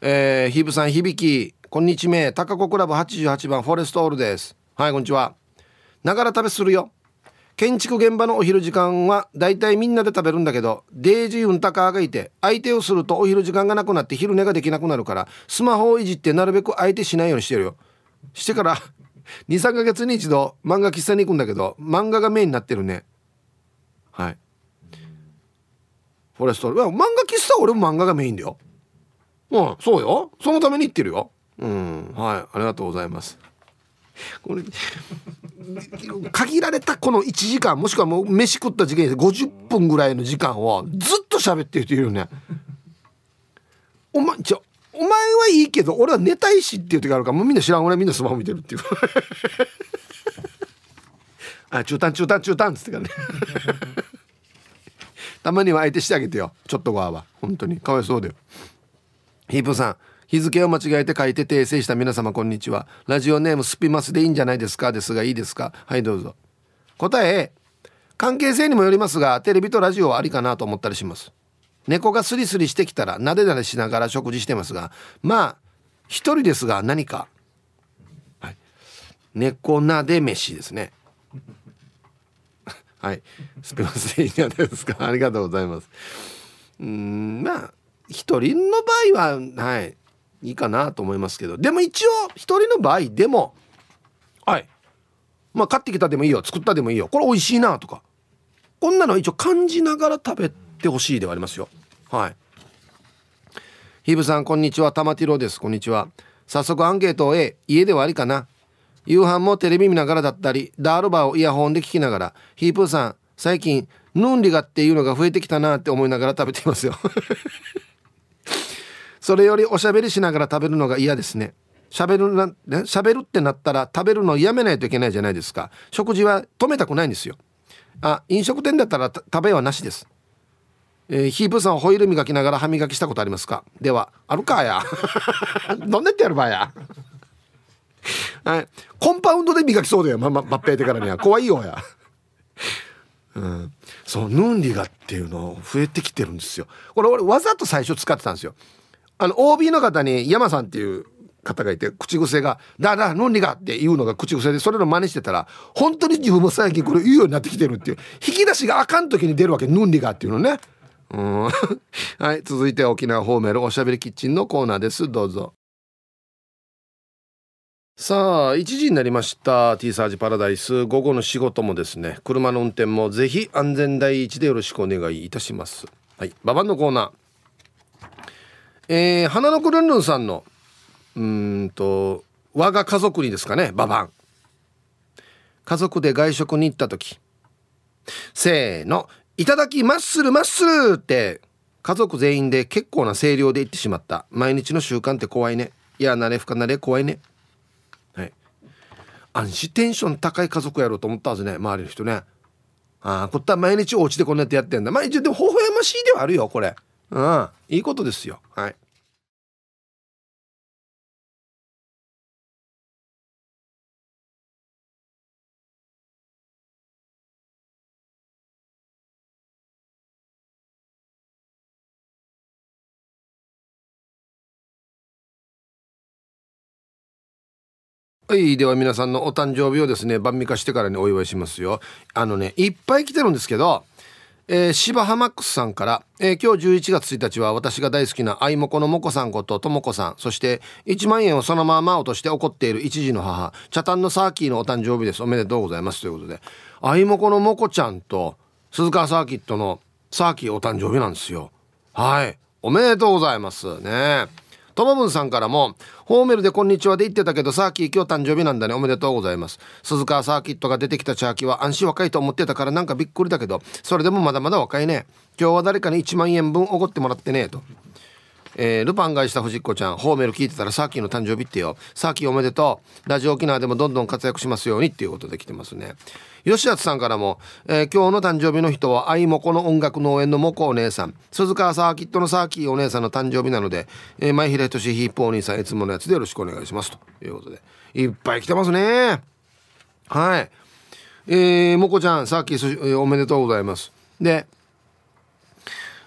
えー、ヒブさん響きこんにちは高子クラブ88番フォレストオールです。はいこんにちは。ながら食べするよ。建築現場のお昼時間はだいたいみんなで食べるんだけどデイジーウンタカーがいて相手をするとお昼時間がなくなって昼寝ができなくなるからスマホをいじってなるべく相手しないようにしてるよ。してから23か月に一度漫画喫茶に行くんだけど漫画がメインになってるね。はい。フォレスト。漫画喫茶俺も漫画がメインだよ。うんそうよ。そのために行ってるよ。うんはい。ありがとうございます。これ限られたこの1時間もしくはもう飯食った時間で50分ぐらいの時間をずっと喋ってる人いるよね。お前じゃお前はいいけど俺は寝たいしっていう時があるからもうみんな知らん俺はみんなスマホ見てるっていう。[laughs] あ中短中短中短っつってからね。[laughs] たまには相手してあげてよちょっと側は本当に。かわいそうだよ。ヒープさん日付を間違えて書いて訂正した皆様こんにちは。ラジオネームスピマスでいいんじゃないですか？ですがいいですか？はいどうぞ。答え関係性にもよりますがテレビとラジオはありかなと思ったりします。猫がスリスリしてきたらなでなでしながら食事してますがまあ一人ですが何か、はい、猫なで飯ですね。[laughs] はい。すみませんいかがですか。ありがとうございます。うんまあ一人の場合ははい。いいかなと思いますけど。でも一応一人の場合でもはい。まあ買ってきたでもいいよ作ったでもいいよこれ美味しいなとか。こんなの一応感じながら食べててほしいではありますよ。はい。ヒブさんこんにちは。玉ティロです。こんにちは。早速アンケートを A 家ではありかな。夕飯もテレビ見ながらだったりダールバーをイヤホンで聞きながらヒープーさん最近ヌンリガっていうのが増えてきたなって思いながら食べていますよ。[laughs] それよりおしゃべりしながら食べるのが嫌ですね。喋るな、ね、喋るってなったら食べるのをやめないといけないじゃないですか。食事は止めたくないんですよ。あ飲食店だったら食べはなしです。えー、ヒープさんホイール磨きながら歯磨きしたことありますか？ではあるかや。[laughs] どんなってやるばや？はい。コンパウンドで磨きそうだよままっぺいてからには。怖いよや。うん、そうヌンリガっていうの増えてきてるんですよ。これ俺わざと最初使ってたんですよ。あの OB の方に山さんっていう方がいて口癖が「だだヌンリガ」っていうのが口癖でそれの真似してたら本当に自分も最近これ言うようになってきてるっていう。引き出しがあかん時に出るわけヌンリガっていうのね。うん。[laughs] はい続いて沖縄ホーメルおしゃべりキッチンのコーナーです。どうぞ。さあ1時になりました。T サージパラダイス。午後の仕事もですね車の運転もぜひ安全第一でよろしくお願いいたします。はいババンのコーナー。えー、花のくるんるんさんのうんと我が家族にですかねババン家族で外食に行った時。せーの。いただきマッスルマッスルって家族全員で結構な声量で言ってしまった。毎日の習慣って怖いね。いや慣れ不可なれ怖いね。はい。安心テンション高い家族やろうと思ったはずね。周りの人ね。ああこった毎日お家でこんなやってやってんだ。まあ一応でも微笑ましいではあるよこれ。うん。いいことですよ。はい。はい。では皆さんのお誕生日をですね晩味化してからにお祝いしますよ。あのねいっぱい来てるんですけどえー、芝浜マックスさんから、えー、今日11月1日は私が大好きな愛もこのもこさんことともこさんそして1万円をそのまま落として怒っている一児の母茶炭のサーキーのお誕生日です。おめでとうございます。ということで愛もこのもこちゃんと鈴川サーキットのサーキーお誕生日なんですよ。はい。おめでとうございます。ね。ともぶんさんからも、ホーメルでこんにちはで言ってたけど、サーキー今日誕生日なんだね。おめでとうございます。鈴川サーキットが出てきたチャーキーは安心若いと思ってたからなんかびっくりだけど、それでもまだまだ若いね。今日は誰かに1万円分おごってもらってね、と。えー、ルパンがした藤子ちゃん、ホーメル聞いてたらサーキーの誕生日ってよ。サーキーおめでとう。ラジオ沖縄でもどんどん活躍しますようにっていうことで来てますね。吉厚さんからも、えー、今日の誕生日の人は愛もこの音楽農園のもこお姉さん、鈴川サーキットのサーキーお姉さんの誕生日なので、えー、前平俊ヒープお兄さんいつものやつでよろしくお願いします。ということで。いっぱい来てますね。はい。えー、もこちゃん、サーキー、おめでとうございます。で、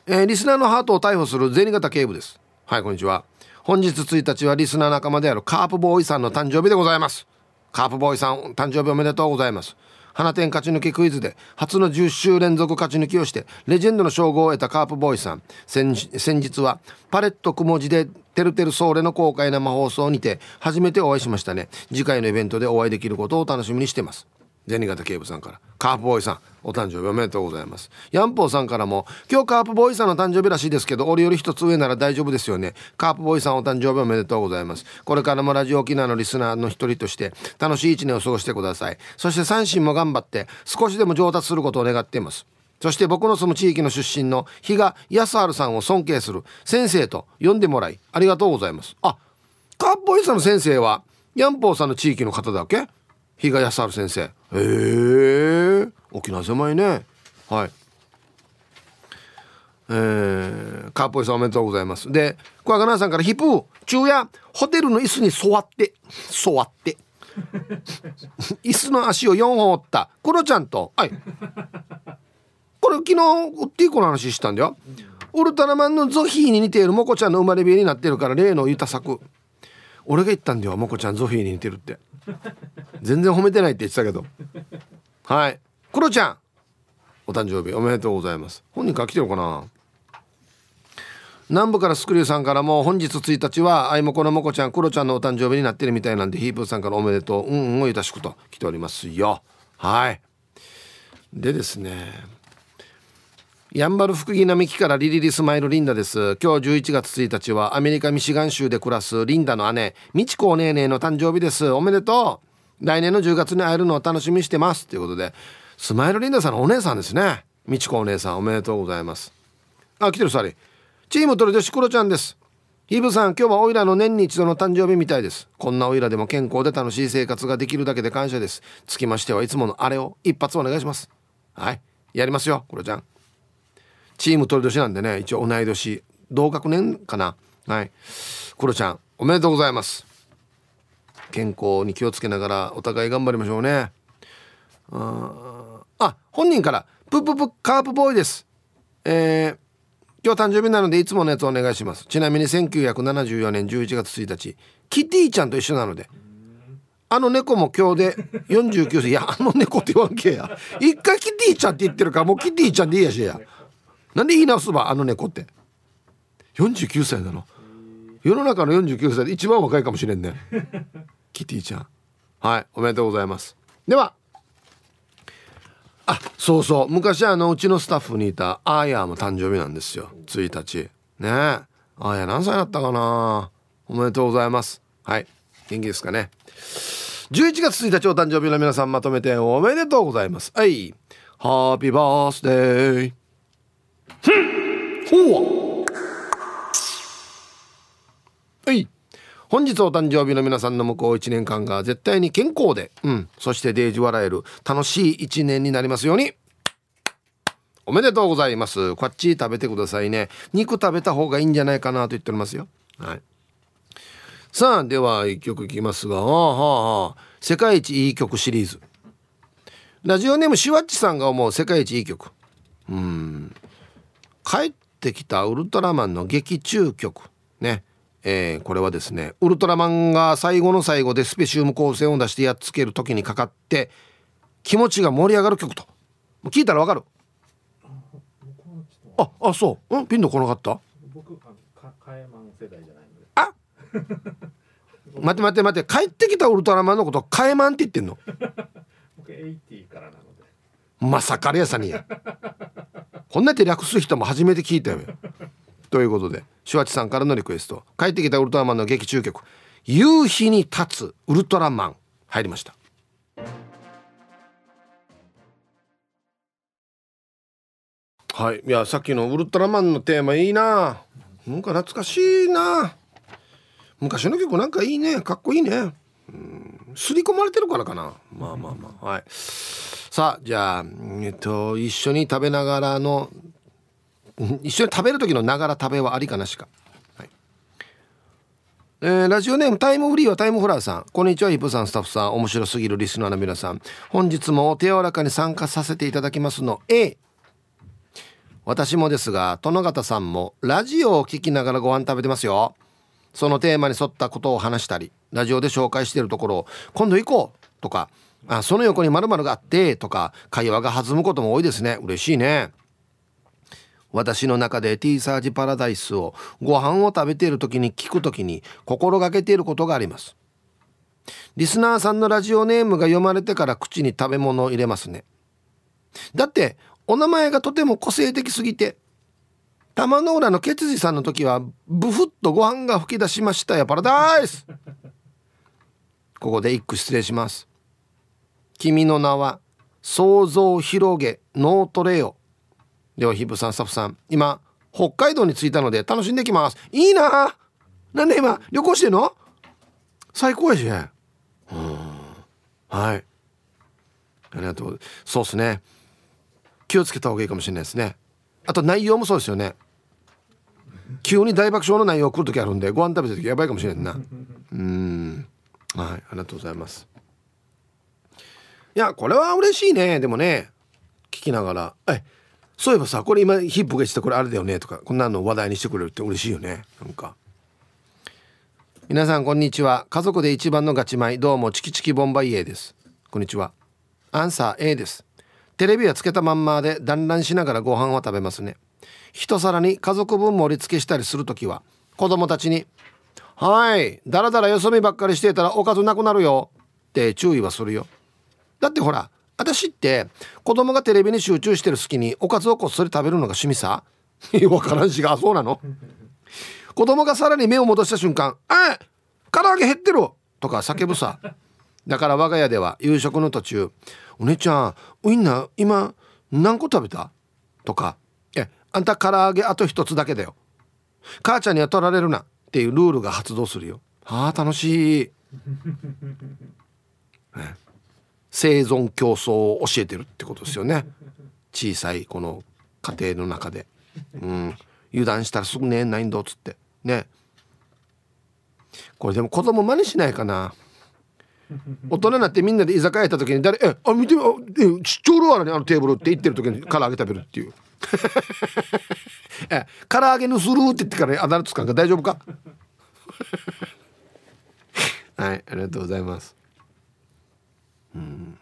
えー、リスナーのハートを逮捕する銭形警部ですはいこんにちは。本日1日はリスナー仲間であるカープボーイさんの誕生日でございます。カープボーイさん誕生日おめでとうございます。花店勝ち抜きクイズで初の10週連続勝ち抜きをしてレジェンドの称号を得たカープボーイさん。先日はパレットくも字でてるてるソーレの公開生放送にて初めてお会いしましたね。次回のイベントでお会いできることを楽しみにしてます。銭形警部さんから。カープボーイさんお誕生日おめでとうございます。ヤンポーさんからも今日カープボーイさんの誕生日らしいですけど俺より一つ上なら大丈夫ですよね。カープボーイさんお誕生日おめでとうございます。これからもラジオ沖縄のリスナーの一人として楽しい一年を過ごしてください。そして三振も頑張って少しでも上達することを願っています。そして僕の住む地域の出身の比嘉康治さんを尊敬する先生と呼んでもらいありがとうございます。あカープボーイさんの先生はヤンポーさんの地域の方だっけ？比嘉康治先生。へえ沖縄狭いね。はい。えー、カーポイさんおめでとうございます。で小赤菜さんからヒップー昼夜ホテルの椅子に座って。座って。[laughs] 椅子の足を4本折った。クロちゃんと。はい。これ昨日ウッディコの話したんだよ。ウルトラマンのゾフィーに似ているモコちゃんの生まれ日になってるから例のユタ作。俺が言ったんだよモコちゃんゾフィーに似てるって。全然褒めてないって言ってたけど。はい。クロちゃん。お誕生日おめでとうございます。本人から来てるかな？南部からスクリューさんからも本日1日はあいもこのもこちゃんクロちゃんのお誕生日になってるみたいなんでヒープーさんからおめでとううんうんをいたしくと来ておりますよ。はい。でですねやんばる福木並木からリリリスマイルリンダです。今日11月1日はアメリカミシガン州で暮らすリンダの姉、みちこおねえねえの誕生日です。おめでとう。来年の10月に会えるのを楽しみしてます。ということで、スマイルリンダさんのお姉さんですね。みちこお姉さんおめでとうございます。あ、来てるさり。チームトルでしクロちゃんです。ヒブさん、今日はオイラの年に一度の誕生日みたいです。こんなオイラでも健康で楽しい生活ができるだけで感謝です。つきましてはいつものあれを一発お願いします。はい。やりますよ、クロちゃん。チーム取り年なんでね一応同い年。同学年かな。はい。クロちゃんおめでとうございます。健康に気をつけながらお互い頑張りましょうね。あ本人からプププカープボーイです。えー、今日誕生日なのでいつものやつお願いします。ちなみに1974年11月1日キティちゃんと一緒なので。あの猫も今日で49歳。いやあの猫って言わんけや。一回キティちゃんって言ってるからもうキティちゃんでいいやしや。なんで言い直すばあの猫って。49歳なの。世の中の49歳で一番若いかもしれんね。[laughs] キティちゃん。はいおめでとうございます。では。あそうそう。昔あのうちのスタッフにいたアーヤーも誕生日なんですよ。1日ねえ。アーヤ何歳だったかな。おめでとうございます。はい。元気ですかね。11月1日お誕生日の皆さんまとめておめでとうございます。はい。ハッピーバースデー。ほう。はい。本日お誕生日の皆さんの向こう1年間が絶対に健康で、うん、そしてデージ笑える楽しい1年になりますように。おめでとうございます。こっち食べてくださいね。肉食べた方がいいんじゃないかなと言っておりますよ。はい。さあでは1曲いきますが、はあはあ、世界一いい曲シリーズ。ラジオネームシュワッチさんが思う世界一いい曲。うん。帰ってきたウルトラマンの劇中曲。ね。えー、これはですねウルトラマンが最後の最後でスペシウム光線を出してやっつける時にかかって気持ちが盛り上がる曲と。聞いたらわかる？ああそう。うんピンとこなかった？僕かカエマン世代じゃないので。あ？待って待って待って帰ってきたウルトラマンのことカエマンって言ってんの？[laughs] 僕80からなので。まさかあれやさにやこんなって略す人も初めて聞いたよ。[laughs] ということでシュワチさんからのリクエスト。帰ってきたウルトラマンの劇中曲「夕日に立つウルトラマン」入りました。はい。いやさっきのウルトラマンのテーマいいな。なんか懐かしいな。昔の曲なんかいいね。かっこいいね。うん。刷り込まれてるからかな。まあまあまあ。はい。さあじゃあえっと一緒に食べながらの一緒に食べる時のながら食べはありかなしか、はい。えー、ラジオネームタイムフリーはタイムフラーさん。こんにちはイプさんスタッフさん。面白すぎるリスナーの皆さん。本日もお手柔らかに参加させていただきますの A 私もですが殿方さんもラジオを聞きながらご飯食べてますよ。そのテーマに沿ったことを話したりラジオで紹介しているところを今度行こうとかあその横に〇〇があってとか会話が弾むことも多いですね。嬉しいね。私の中で T サージパラダイスをご飯を食べている時に聞く時に心がけていることがあります。リスナーさんのラジオネームが読まれてから口に食べ物を入れますね。だってお名前がとても個性的すぎて玉の浦のケツジさんの時はブフッとご飯が吹き出しましたよ。パラダイス。ここで一句失礼します。君の名は想像広げノートレオではヒブさんスタッフさん。今北海道に着いたので楽しんできます。いいな。なんで今旅行してんの？最高やし。うん。はい。ありがとうそうっすね。気をつけた方がいいかもしれないですね。あと内容もそうですよね。急に大爆笑の内容来る時あるんでご飯食べた時やばいかもしれんな。うん。はいありがとうございます。いやこれは嬉しいね。でもね聞きながら「えそういえばさこれ今ヒップが言ってたこれあれだよね」とかこんなの話題にしてくれるって嬉しいよね。なんか。皆さんこんにちは。家族で一番のガチ米どうもチキチキボンバイエーです。こんにちは。アンサー A です。テレビはつけたまんまで団らんしながらご飯は食べますね。一皿に家族分盛り付けしたりする時は子供たちに「はいだらだらよそ見ばっかりしてたらおかずなくなるよ」って注意はするよだってほら私って子供がテレビに集中してる隙におかずをこっそり食べるのが趣味さ [laughs] わからんしがそうなの？[laughs] 子供がさらに目を戻した瞬間「あ唐揚げ減ってる!」とか叫ぶさだから我が家では夕食の途中「お姉ちゃんウインナー今何個食べた?」とか「あんた唐揚げあと一つだけだよ。母ちゃんには取られるな」っていうルールが発動するよ。はあ楽しい、[laughs] 生存競争を教えてるってことですよね。小さいこの家庭の中で。うん。油断したらすぐ寝ないんだっつって。ね。これでも子供真似しないかな。大人になってみんなで居酒屋行った時に誰「えあ見てみえちっちゃいるわねあのテーブル」って言ってる時に唐揚げ食べるっていう。え唐揚げのするって言ってからあだ名つかんか大丈夫か？[laughs] はいありがとうございます。うん。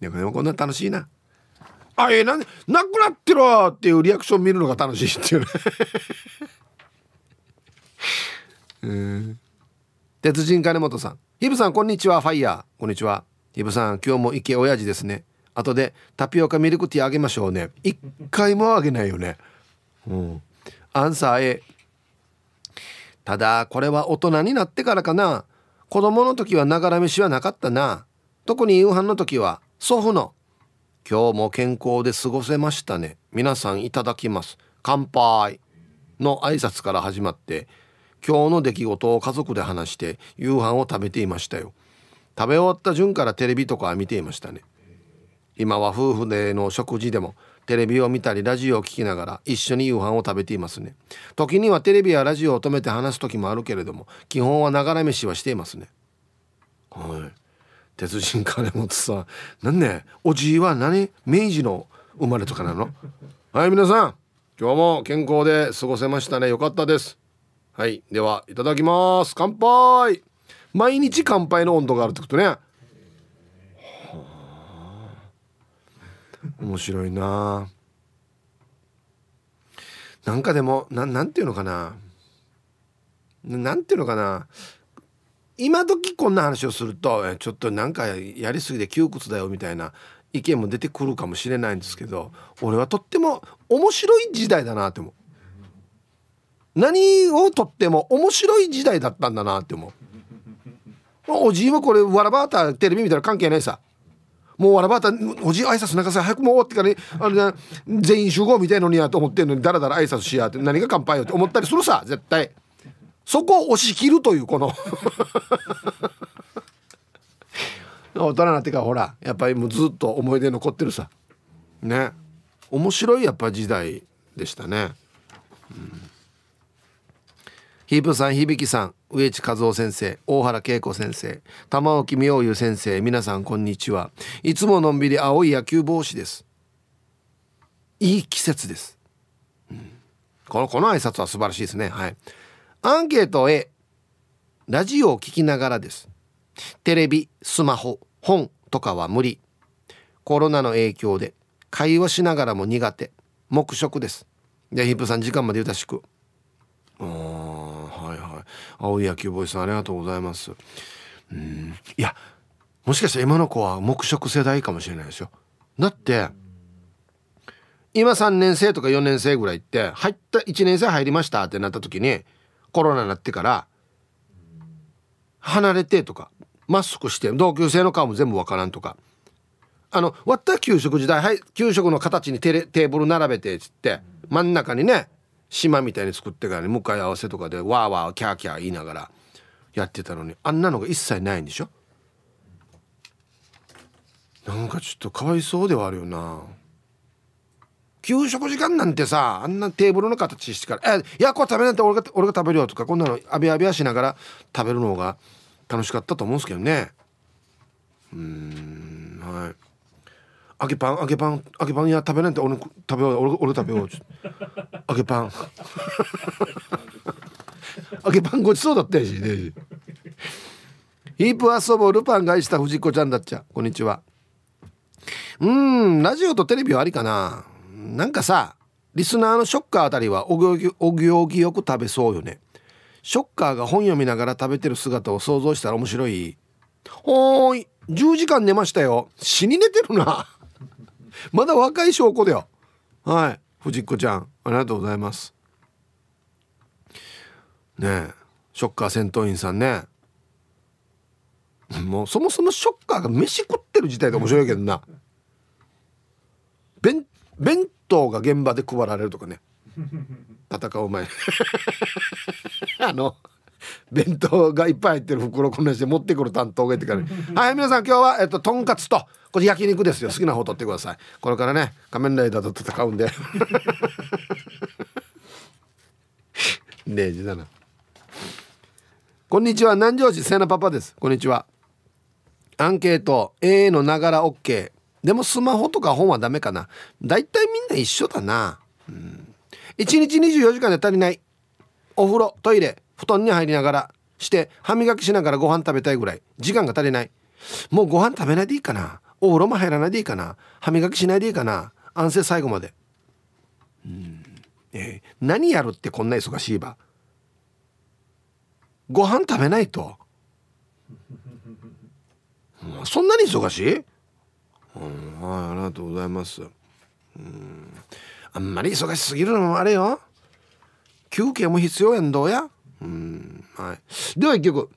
でもでもこんな楽しいな。あえー、なんでなくなってるわっていうリアクション見るのが楽しいっていう。ね [laughs] うん。鉄人金本さん。ヒブさんこんにちは。ファイヤー。こんにちは。ヒブさん今日も池親父ですね。後でタピオカミルクティーあげましょうね。一回もあげないよね。うん。アンサー A ただこれは大人になってからかな。子供の時はながら飯はなかったな。特に夕飯の時は祖父の今日も健康で過ごせましたね。皆さんいただきます。乾杯。の挨拶から始まって今日の出来事を家族で話して夕飯を食べていましたよ。食べ終わった順からテレビとか見ていましたね。今は夫婦での食事でもテレビを見たりラジオを聴きながら一緒に夕飯を食べていますね。時にはテレビやラジオを止めて話す時もあるけれども基本はながら飯はしていますね。はい。鉄人金本さん。なんねおじいは何明治の生まれとかなの？はい皆さん。今日も健康で過ごせましたね。よかったです。はい。ではいただきます。乾杯。毎日乾杯の温度があるってことね。面白いな。なんかでもななんていうのかな。なんていうのかな。今時こんな話をするとちょっとなんかやりすぎて窮屈だよみたいな意見も出てくるかもしれないんですけど俺はとっても面白い時代だなって思う。何をとっても面白い時代だったんだなって思う。おじいはこれわらばーたテレビ見たら関係ないさ。もうわらばたおじい挨拶なんかさ早くもう終わってから、ね、あれな全員集合みたいのにやと思ってんのにだらだら挨拶しやって何が乾杯よって思ったりするさ絶対。そこを押し切るというこの。[laughs] 大人になってからほらやっぱりもうずっと思い出残ってるさ。ね。面白いやっぱ時代でしたね、うん、ヒープさん響さん。植地和夫先生大原恵子先生玉置妙優先生皆さんこんにちは。いつものんびり青い野球帽子です。いい季節です、うん、このこの挨拶は素晴らしいですね。はい。アンケート A ラジオを聞きながらです。テレビスマホ本とかは無理。コロナの影響で会話しながらも苦手。黙食です。でヒップさん時間までゆたしく。あはいはい青い野球ボーイさんありがとうございます。うん。いやもしかしたら今の子は黙食世代かもしれないですよ。だって今3年生とか4年生ぐらいって入った1年生入りましたってなった時にコロナになってから離れてとかマスクして同級生の顔も全部わからんとか。あの割った給食時代はい給食の形にテレテーブル並べてっつって真ん中にね島みたいに作ってからね向かい合わせとかでわーわーキャーキャー言いながらやってたのにあんなのが一切ないんでしょ？なんかちょっとかわいそうではあるよな。給食時間なんてさあんなテーブルの形してから「えいやこれ食べないと俺が俺が食べるよ」とかこんなのあびあびあしながら食べるのが楽しかったと思うんですけどね。うんはい。揚げパン揚げパン揚げパンいや食べないと俺食べよう俺俺食べよう揚げパン。揚げパンごちそうだったやしねヒープ遊ぼうルパンがした藤子ちゃんだっちゃ。こんにちは。うんラジオとテレビはありかな。なんかさリスナーのショッカーあたりはお行儀お行儀よく食べそうよね。ショッカーが本読みながら食べてる姿を想像したら面白い。ほーい10時間寝ましたよ。死に寝てるなまだ若い証拠だよ。はい。藤子ちゃん。ありがとうございます。ねえ。ショッカー戦闘員さんね。もうそもそもショッカーが飯食ってる自体で面白いけどな。弁弁当が現場で配られるとかね。戦う前 [laughs] あの弁当がいっぱい入ってる袋こんなして持ってくる担当がいてから、ね、[laughs] はい皆さん今日は、えっと、とんかつとこれ焼肉ですよ。好きな方取ってください。これからね仮面ライダーと戦うんで。[laughs] ねえじだな。こんにちは。南城市せなパパです。こんにちは。アンケート A のながら OK でもスマホとか本はダメかな。だいたいみんな一緒だな、うん、1日24時間で足りない。お風呂トイレ布団に入りながらして歯磨きしながらご飯食べたいぐらい。時間が足りない。もうご飯食べないでいいかな。お風呂も入らないでいいかな。歯磨きしないでいいかな。安静最後まで。うん。えー、何やるってこんな忙しいば。ご飯食べないと。うん。そんなに忙しい、うん、はいありがとうございます。うん。あんまり忙しすぎるのもあれよ。休憩も必要やんどうや。うんはい。では一曲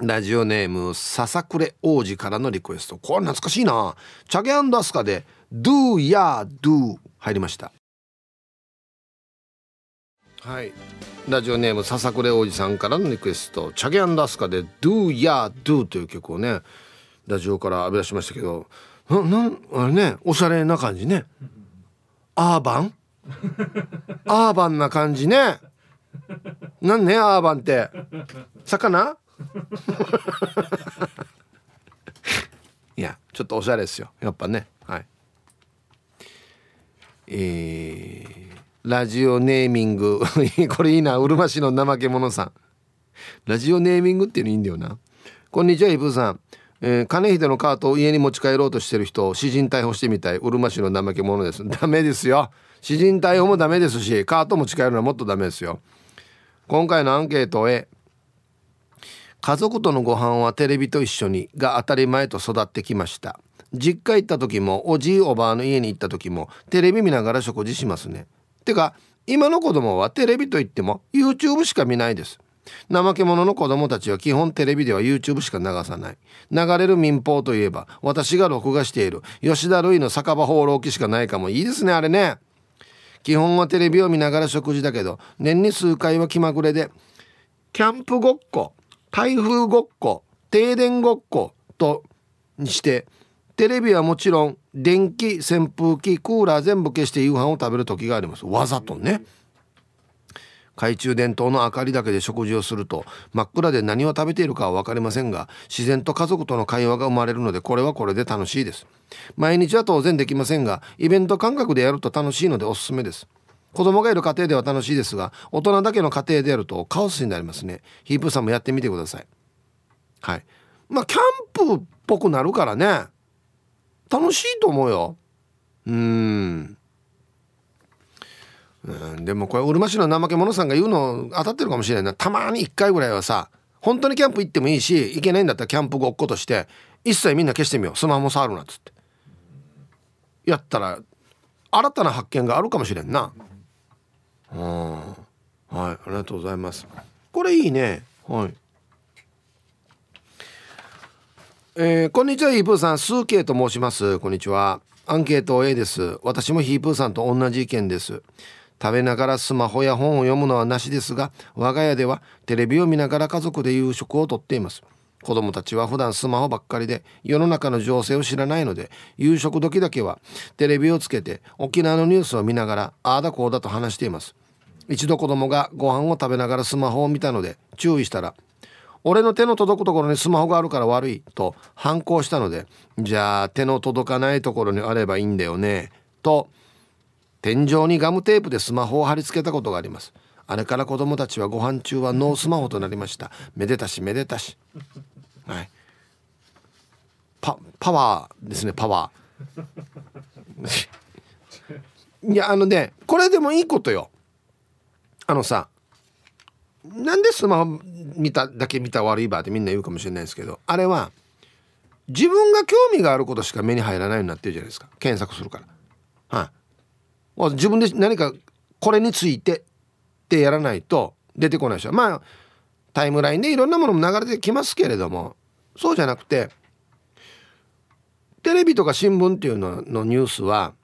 ラジオネーム笹暮王子からのリクエスト。これ懐かしいな。チャゲアンダスカで Do Ya Do 入りました。はい。ラジオネーム笹暮王子さんからのリクエスト。チャゲアンダスカで Do Ya Do という曲をねラジオから浴び出しましたけど。ななんあれねおしゃれな感じね。アーバン？[laughs] アーバンな感じね。なんねアーバンって。魚？いやちょっとおしゃれですよ。やっぱね。はい。えー、ラジオネーミング。[laughs] これいいな。うるま市の怠け者さん。ラジオネーミングっていうのいいんだよな。こんにちはイブさん。えー、金秀のカートを家に持ち帰ろうとしてる人を詩人逮捕してみたい。うるま市の怠け者です。ダメですよ。詩人逮捕もダメですしカート持ち帰るのはもっとダメですよ。今回のアンケートへ家族とのご飯はテレビと一緒にが当たり前と育ってきました。実家行った時もおじいおばあの家に行った時もテレビ見ながら食事しますね。てか今の子供はテレビといっても YouTube しか見ないです。怠け者の子供たちは基本テレビでは YouTube しか流さない。流れる民放といえば私が録画している吉田類の酒場放浪記しかないかも。いいですねあれね。基本はテレビを見ながら食事だけど年に数回は気まぐれでキャンプごっこ台風ごっこ停電ごっことにしてテレビはもちろん電気扇風機クーラー全部消して夕飯を食べる時があります。わざとね。懐中電灯の明かりだけで食事をすると真っ暗で何を食べているかは分かりませんが自然と家族との会話が生まれるのでこれはこれで楽しいです。毎日は当然できませんがイベント感覚でやると楽しいのでおすすめです。子供がいる家庭では楽しいですが大人だけの家庭でやるとカオスになりますね。ヒープさんもやってみてください。はい。まあキャンプっぽくなるからね。楽しいと思うよ。うん。うん。でもこれうるま市の怠け者さんが言うの当たってるかもしれないな。たまに1回ぐらいはさ本当にキャンプ行ってもいいし行けないんだったらキャンプごっことして一切みんな消してみよう。スマホも触るなっつって。やったら新たな発見があるかもしれんな。うん。はいありがとうございます。これいいね。はい。えー、こんにちはヒープーさん。スーケイと申します。こんにちは。アンケート A です。私もヒープーさんと同じ意見です。食べながらスマホや本を読むのはなしですが我が家ではテレビを見ながら家族で夕食をとっています。子供たちは普段スマホばっかりで世の中の情勢を知らないので夕食時だけはテレビをつけて沖縄のニュースを見ながらああだこうだと話しています。一度子供がご飯を食べながらスマホを見たので注意したら俺の手の届くところにスマホがあるから悪いと反抗したのでじゃあ手の届かないところにあればいいんだよねと天井にガムテープでスマホを貼り付けたことがあります。あれから子供たちはご飯中はノースマホとなりました。めでたしめでたし。はい。パパワーですねパワー。いやあのねこれでもいいことよ。あのさなんでスマホ見ただけ見た悪いバーってみんな言うかもしれないですけどあれは自分が興味があることしか目に入らないようになってるじゃないですか。検索するから。はい。自分で何かこれについてってやらないと出てこないでしょまあタイムラインでいろんなものも流れてきますけれどもそうじゃなくてテレビとか新聞っていうののニュースは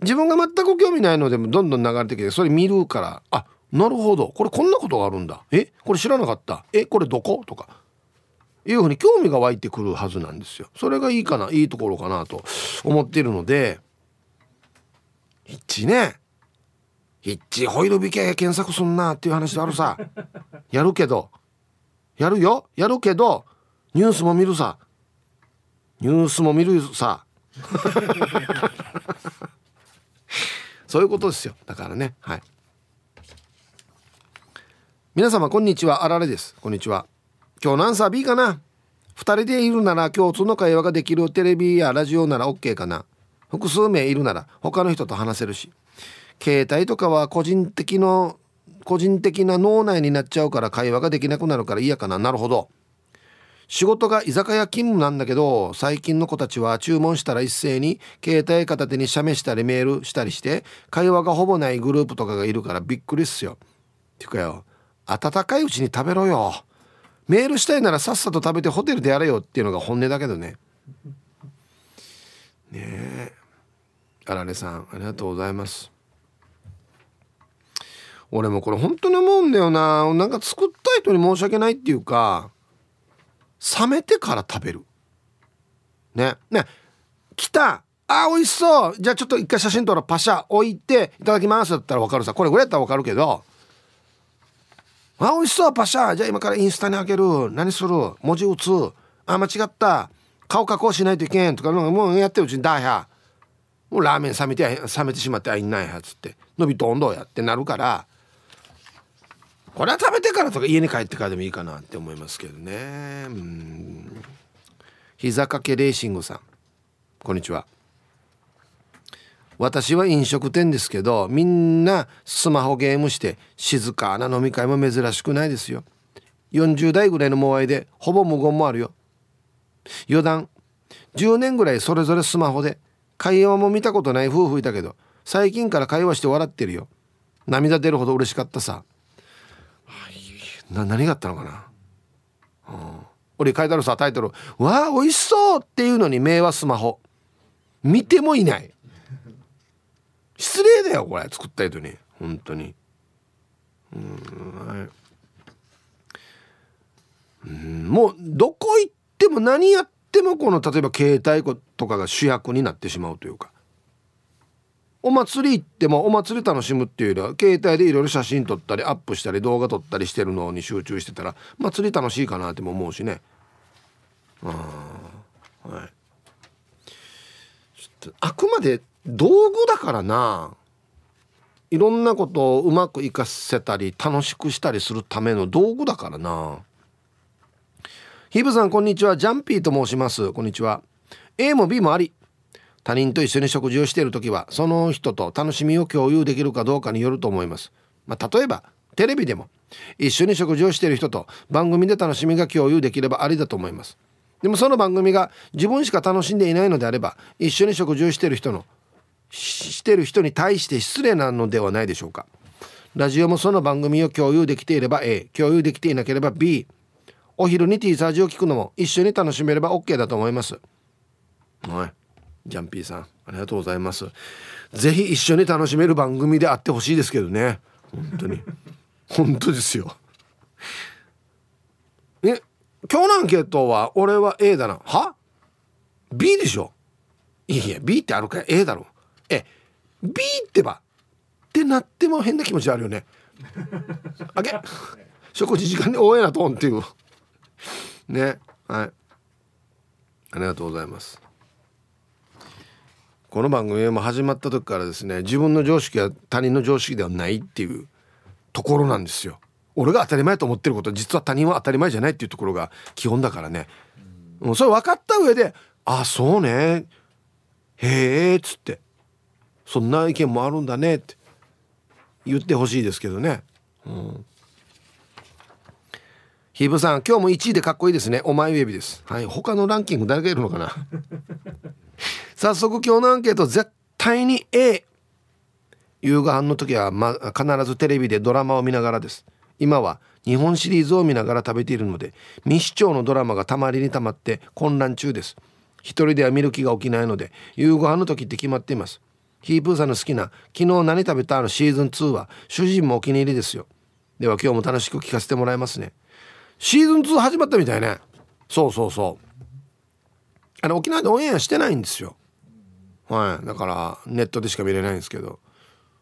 自分が全く興味ないのでもどんどん流れてきてそれ見るからあなるほど。これこんなことがあるんだ。え？これ知らなかった。え？これどこ？とか。いうふうに興味が湧いてくるはずなんですよ。それがいいかないいところかなと思っているので一致ね。一致ホイール引け検索すんなっていう話であるさ。[laughs] やるけど。やるよ。やるけど。ニュースも見るさ。ニュースも見るさ。[laughs] そういうことですよ。だからね。はい。皆様こんにちは。あられです。こんにちは。今日何サー B かな？2人でいるなら共通の会話ができるテレビやラジオなら OK かな？複数名いるなら他の人と話せるし携帯とかは個人的の個人的な脳内になっちゃうから会話ができなくなるから嫌かななるほど仕事が居酒屋勤務なんだけど最近の子たちは注文したら一斉に携帯片手に写メしたりメールしたりして会話がほぼないグループとかがいるからびっくりっすよ。っていうかよ温かいうちに食べろよ。メールしたいならさっさと食べてホテルでやれよっていうのが本音だけどね。ねえあられさんありがとうございます。俺もこれ本当に思うんだよな。なんか作った人に申し訳ないっていうか冷めてから食べる。ね。ね。来た。あ美味しそう。じゃあちょっと一回写真撮ろう。パシャ置いていただきます。だったら分かるさ。これぐらいやったら分かるけど。あ美味しそう。パシャ。じゃあ今からインスタにあげる。何する？文字打つ。あ間違った。顔加工しないといけん。とかもうやってるうちにだやもうラーメン冷めて冷めてしまってあいんないやつって。伸びとんどやってなるからこれは食べてからとか家に帰ってからでもいいかなって思いますけどね。うん。膝掛けレーシングさん。こんにちは。私は飲食店ですけどみんなスマホゲームして静かな飲み会も珍しくないですよ。40代ぐらいのモアイでほぼ無言もあるよ。余談10年ぐらいそれぞれスマホで会話も見たことない夫婦いたけど最近から会話して笑ってるよ。涙出るほど嬉しかったさ。な何があったのかな、うん、俺書いてあるさタイトル「わあ美味しそう!」っていうのに目はスマホ。見てもいない。失礼だよこれ作った人に。本当に。うんはい。うんもうどこ行っても何やってもこの例えば携帯とかが主役になってしまうというか。お祭り行ってもお祭り楽しむっていうよりは携帯でいろいろ写真撮ったりアップしたり動画撮ったりしてるのに集中してたら祭り楽しいかなっても思うしね。あはい。あくまで道具だからな。いろんなことをうまく活かせたり楽しくしたりするための道具だからな。ヒブさんこんにちは。ジャンピーと申します。こんにちは。A も B もあり。他人と一緒に食事をしている時はその人と楽しみを共有できるかどうかによると思います、まあ、例えばテレビでも一緒に食事をしている人と番組で楽しみが共有できればありだと思います。でもその番組が自分しか楽しんでいないのであれば一緒に食事をしている人のしてる人に対して失礼なのではないでしょうか。ラジオもその番組を共有できていれば A 共有できていなければ B お昼に T サージを聞くのも一緒に楽しめれば OK だと思います。はいジャンピーさんありがとうございます。ぜひ一緒に楽しめる番組であってほしいですけどね。本当に。[laughs] 本当ですよ。え今日のアンケートは俺は A だな。は？B でしょ？いや B ってあるから A だろ。え B ってばってなっても変な気持ちあるよね。あげ食事時間に応援なトーンっていう [laughs] ねはい。ありがとうございます。この番組も始まった時からですね自分の常識は他人の常識ではないっていうところなんですよ。俺が当たり前と思ってること実は他人は当たり前じゃないっていうところが基本だからね、うん、それ分かった上で「あそうね。へえ」っつって「そんな意見もあるんだね」って言ってほしいですけどね、うん、ヒブさん今日も1位でかっこいいですね。お前ウェビです。はい。他のランキング誰がいるのかな？[laughs] 早速今日のアンケート絶対に A 夕ご飯の時は、ま、必ずテレビでドラマを見ながらです。今は日本シリーズを見ながら食べているので未視聴のドラマがたまりにたまって混乱中です。一人では見る気が起きないので夕ご飯の時って決まっています。ヒープーさんの好きな「昨日何食べた?」のシーズン2は主人もお気に入りですよ。では今日も楽しく聞かせてもらいますね。シーズン2始まったみたいね。そうそうそう。あの沖縄でオンエアしてないんですよ。はい。だからネットでしか見れないんですけど。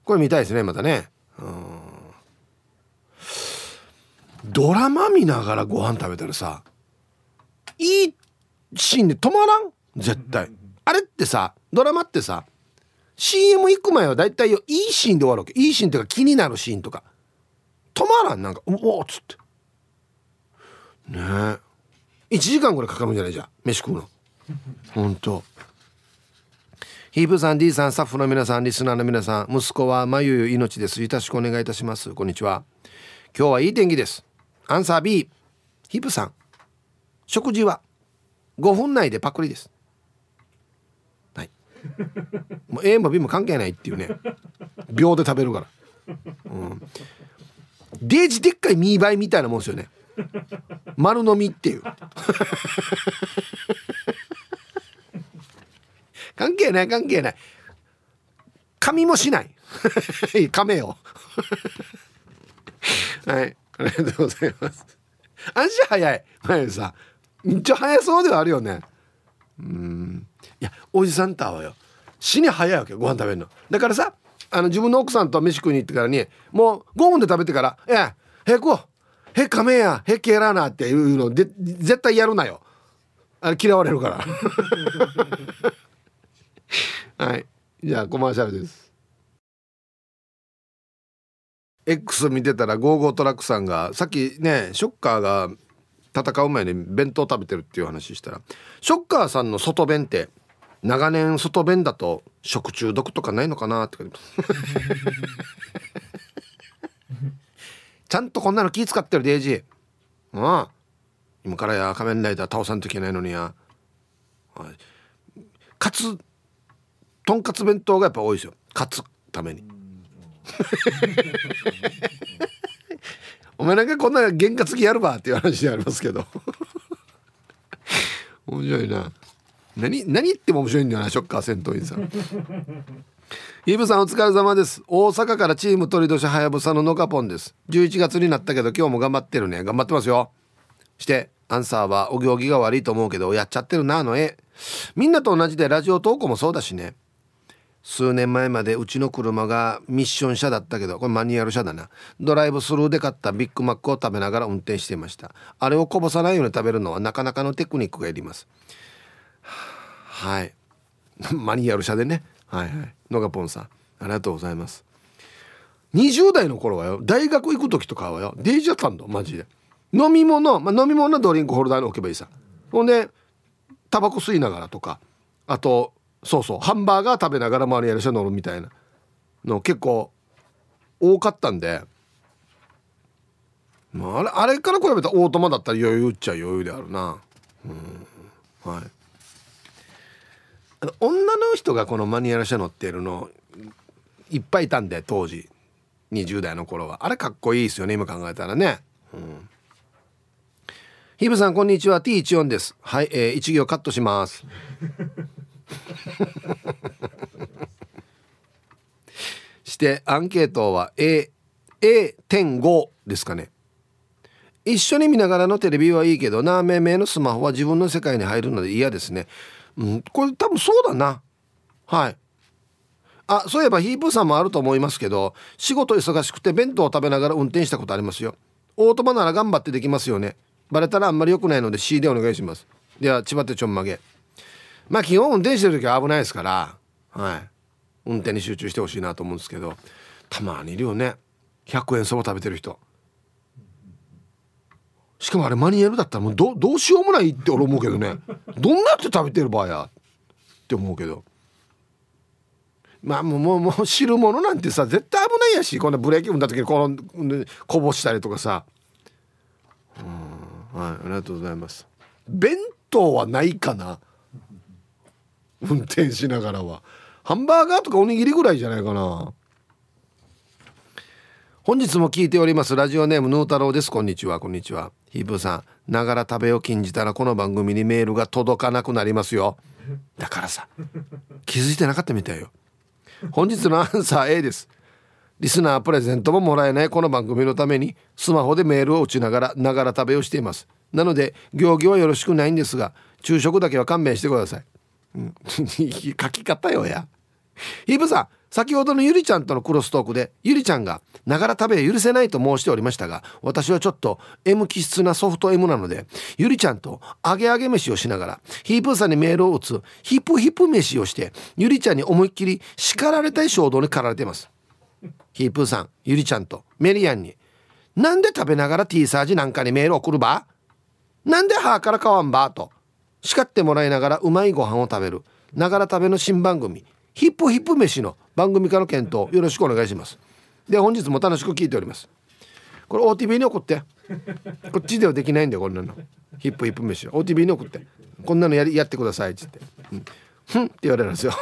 これ見たいですねまたね。うん。ドラマ見ながらご飯食べたらさいいシーンで止まらん？絶対。あれってさドラマってさ CM 行く前はだいたいいシーンで終わるわけ。いいシーンっていうか気になるシーンとか。止まらん？なんか「おお」っつって。ね。え1時間ぐらいかかるんじゃない？じゃん飯食うの。ほんとヒープさん D さんスタッフの皆さんリスナーの皆さん息子はまゆゆ命です。よろしくお願いいたします。こんにちは。今日はいい天気です。アンサー B ヒープさん。食事は5分内でパクリです。はい。もう A も B も関係ないっていうね。秒で食べるから。うん。デージでっかいミーバイみたいなもんですよね。丸飲みっていう。関係ない関係ない。髪もしない。亀よ。はい。ありがとうございます。足早い。まゆさん。めっちゃ早そうではあるよね。うん。いやおじさんとはよ。死に早いわけご飯食べるの。だからさあの自分の奥さんと飯食いに行ってからにもう5分で食べてから「いやへこへかめやへけらな」っていうので絶対やるなよ。あれ嫌われるから。[laughs] はい。じゃあコマーシャルです。X 見てたらゴーゴートラックさんがさっきねショッカーが戦う前に弁当食べてるっていう話したらショッカーさんの外弁って長年外弁だと食中毒とかないのかなってゃんとこんなの気使ってるデイジー。ああ今からや仮面ライダー倒さんといけないのにや。かつとんかつ弁当がやっぱ多いですよ。勝つために。お前なんかこんな験担ぎやるばっていう話でありますけど。面白いな。何何言っても面白いんだよなショッカー戦闘員さん。イブさんお疲れ様です。大阪からチーム鳥年はやぶさののかぽんです。11月になったけど今日も頑張ってるね。頑張ってますよ。してアンサーはお行儀が悪いと思うけどやっちゃってるなあの絵。みんなと同じでラジオ投稿もそうだしね。数年前までうちの車がミッション車だったけどこれマニュアル車だな。ドライブスルーで買ったビッグマックを食べながら運転していました。あれをこぼさないように食べるのはなかなかのテクニックがいります。はい。[laughs] マニュアル車でね。はいはい。のがポンさんありがとうございます。20代の頃はよ大学行く時とかはよデイジャったんだマジで。飲み物、まあ、飲み物はドリンクホルダーに置けばいいさ。ほんでタバコ吸いながらとかあとそうそうハンバーガー食べながら周りやる人乗るみたいなの結構多かったんで、まあ、あれあれから比べたらオートマだったら余裕っちゃ余裕であるな。うん。はい。女の人がこのマニュアル車乗ってるのいっぱいいたんで当時。20代の頃は。あれかっこいいですよね今考えたらね。うん。ヒブさんこんにちは。T14 です。はい、えー、一行カットします。[laughs] してアンケートは A A.5 ですかね。一緒に見ながらのテレビはいいけどなめめのスマホは自分の世界に入るので嫌ですね。うんこれ多分そうだな。はい。あそういえばヒープーさんもあると思いますけど仕事忙しくて弁当を食べながら運転したことありますよ。オートマなら頑張ってできますよね。バレたらあんまり良くないので C でお願いします。では千葉手ちょんまげ。まあ基本運転してる時は危ないですからはい。運転に集中してほしいなと思うんですけどたまにいるよね。100円そば食べてる人。しかもあれマニュアルだったらもうどどうしようもないって俺思うけどね。どんなって食べてる場合や？って思うけど。まあもうもうもう汁物なんてさ絶対危ないやし。こんなブレーキ踏んだ時にこのこぼしたりとかさ。うん。はいありがとうございます。弁当はないかな？運転しながらは。ハンバーガーとかおにぎりぐらいじゃないかな。本日も聞いております。ラジオネームヌー太郎です。こんにちはこんにちは。ヒープーさんながら食べを禁じたらこの番組にメールが届かなくなりますよ。だからさ気づいてなかったみたいよ。本日のアンサー A です。リスナープレゼントももらえないこの番組のためにスマホでメールを打ちながらながら食べをしています。なので行儀はよろしくないんですが昼食だけは勘弁してください、うん、[laughs] 書き方よや。ヒープさん先ほどのゆりちゃんとのクロストークでゆりちゃんがながら食べは許せないと申しておりましたが私はちょっと M 気質なソフト M なのでゆりちゃんと揚げ揚げ飯をしながらヒープーさんにメールを打つヒップヒップ飯をしてゆりちゃんに思いっきり叱られたい衝動に駆られています。ヒープーさんゆりちゃんとメリアンになんで食べながら T サージなんかにメール送るば？なんで歯からかわんば？と叱ってもらいながらうまいご飯を食べるながら食べの新番組ヒップヒップ飯の番組化の検討よろしくお願いします。で本日も楽しく聞いております。これ OTV に送って。こっちではできないんだよこんなの。ヒップヒップ飯 OTV に送って。こんなのやりやってくださいっつって「うん、ふん」って言われるんですよ。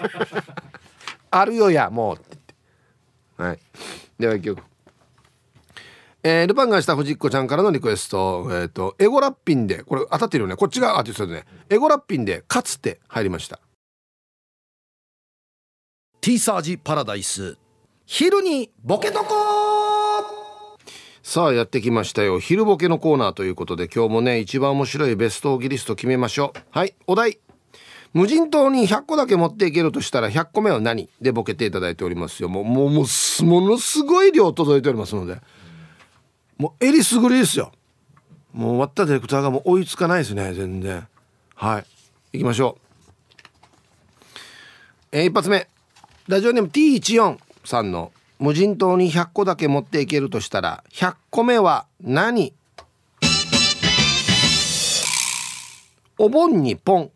[laughs] あるよやもうって言って。はい。では一曲えー、ルパンがした藤子ちゃんからのリクエスト、えっ、ー、と、エゴラッピンで、これ当たってるよね。こっちがアーティストでね。エゴラッピンで、かつて入りました。ティーサージパラダイス。昼にボケとこさあやってきましたよ。昼ボケのコーナーということで今日もね一番面白いベストオギリスト決めましょう。はいお題。無人島に100個だけ持っていけるとしたら100個目は何？でボケていただいておりますよ。もうもうもうものすごい量届いておりますので。もうえりすぐりですよ。もう終わったディレクターがもう追いつかないですね全然。はい行きましょう。えー、一発目。ラジオネーム T14 さんの無人島に100個だけ持っていけるとしたら100個目は何？お盆にポン。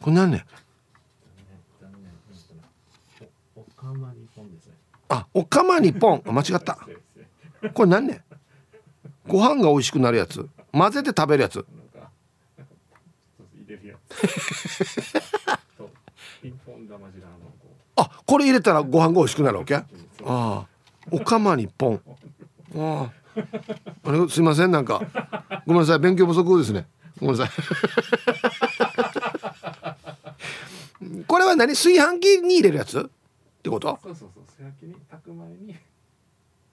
これ何ねあおかまにポン間違ったこれ何ねご飯が美味しくなるやつ混ぜて食べるやつあこれ入れたらご飯が美味しくなるわけ？ああ。おかまにポン。ああ。れすいませんなんか。ごめんなさい勉強不足ですね。ごめんなさい。[laughs] これは何？炊飯器に入れるやつ？ってこと？そうそうそう。炊飯器に炊く前に。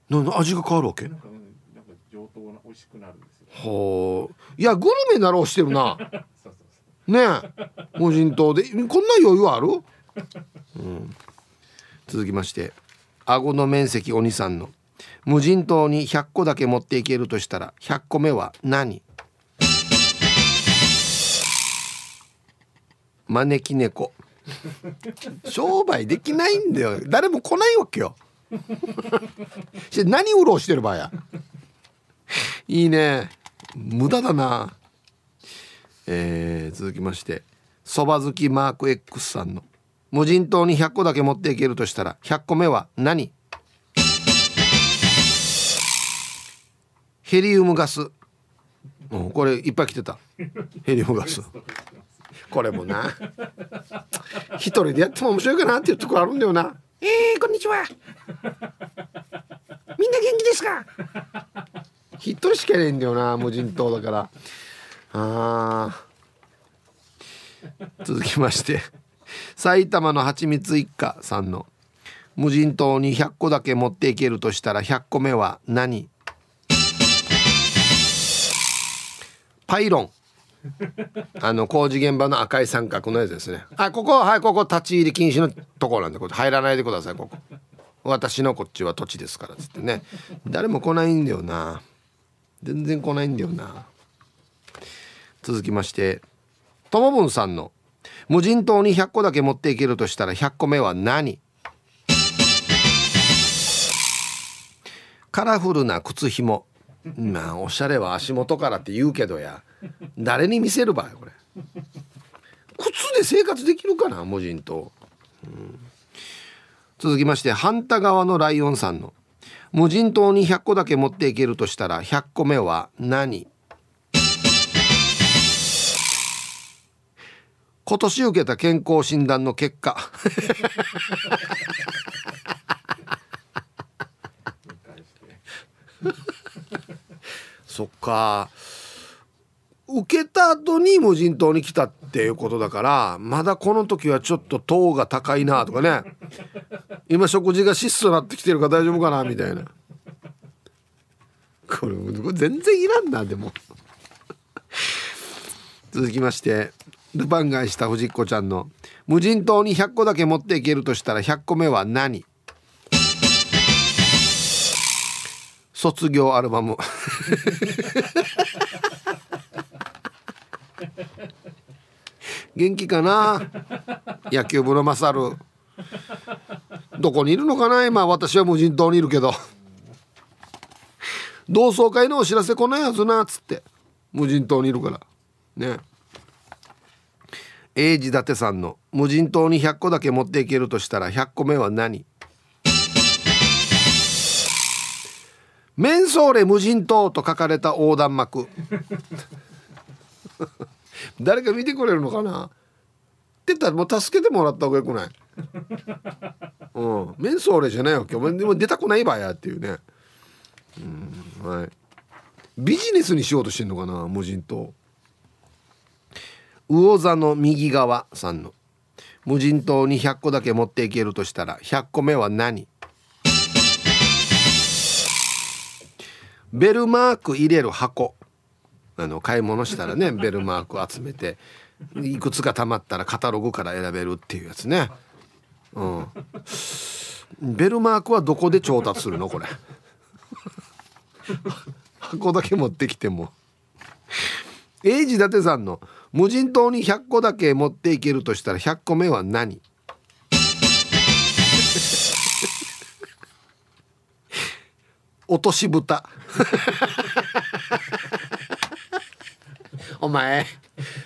な味が変わるわけ？なんかなんか上等な美味しくなるんですよ。ほう。いやグルメなろうしてるな。[laughs] ねえ。無人島で。こんな余裕ある？うん、続きまして顎の面積お兄さんの。無人島に100個だけ持っていけるとしたら100個目は何？招き猫。商売できないんだよ。誰も来ないわけよ。何うろうしてる場合や？いいね。無駄だな。えー、続きましてそば好きマーク X さんの。無人島に100個だけ持っていけるとしたら100個目は何？ヘリウムガス、うん、これいっぱい来てた。ヘリウムガス。これもな。一人でやっても面白いかなっていうところあるんだよな。えー、こんにちは。みんな元気ですか？一人しかいないんだよな無人島だから。あ続きまして埼玉のはちみつ一家さんの無人島に100個だけ持っていけるとしたら100個目は何？パイロン。[laughs] あの工事現場の赤い三角のやつですね。あここはいここ立ち入り禁止のところなんでこれ入らないでくださいここ。私のこっちは土地ですからっつってね。誰も来ないんだよな。全然来ないんだよな。続きましてともぶんさんの無人島に100個だけ持っていけるとしたら100個目は何？カラフルな靴ひもまあおしゃれは足元からって言うけどや。誰に見せる場合これ。靴で生活できるかな無人島、うん、続きまして反対側のライオンさんの。無人島に100個だけ持っていけるとしたら100個目は何？今年受けた健康診断の結果。[laughs] そっか。受けた後に無人島に来たっていうことだからまだこの時はちょっと糖が高いなとかね。今食事が質素になってきてるから大丈夫かなみたいな。これ全然いらんなでも。続きまして。ルパン返した藤子ちゃんの無人島に100個だけ持っていけるとしたら100個目は何？卒業アルバム。元気かな？野球部のマサル。どこにいるのかな？今私は無人島にいるけど。同窓会のお知らせ来ないはずなっつって。無人島にいるから。ね。英治伊達さんの無人島に100個だけ持っていけるとしたら100個目は何？メンソーレ無人島と書かれた横断幕。[laughs] 誰か見てくれるのかな？って言ったらもう助けてもらった方がよくない？うん。メンソーレじゃないわけ。お前でも出たくないばやっていうね。うん。はい。ビジネスにしようとしてんのかな？無人島。魚座の右側さんの。無人島に100個だけ持っていけるとしたら100個目は何？ベルマーク入れる箱。あの買い物したらね [laughs] ベルマーク集めていくつかたまったらカタログから選べるっていうやつね。うん。ベルマークはどこで調達するの？これ。[laughs] 箱だけ持ってきても。英治伊達さんの無人島に100個だけ持っていけるとしたら100個目は何？[laughs] 落とし蓋。[laughs] お前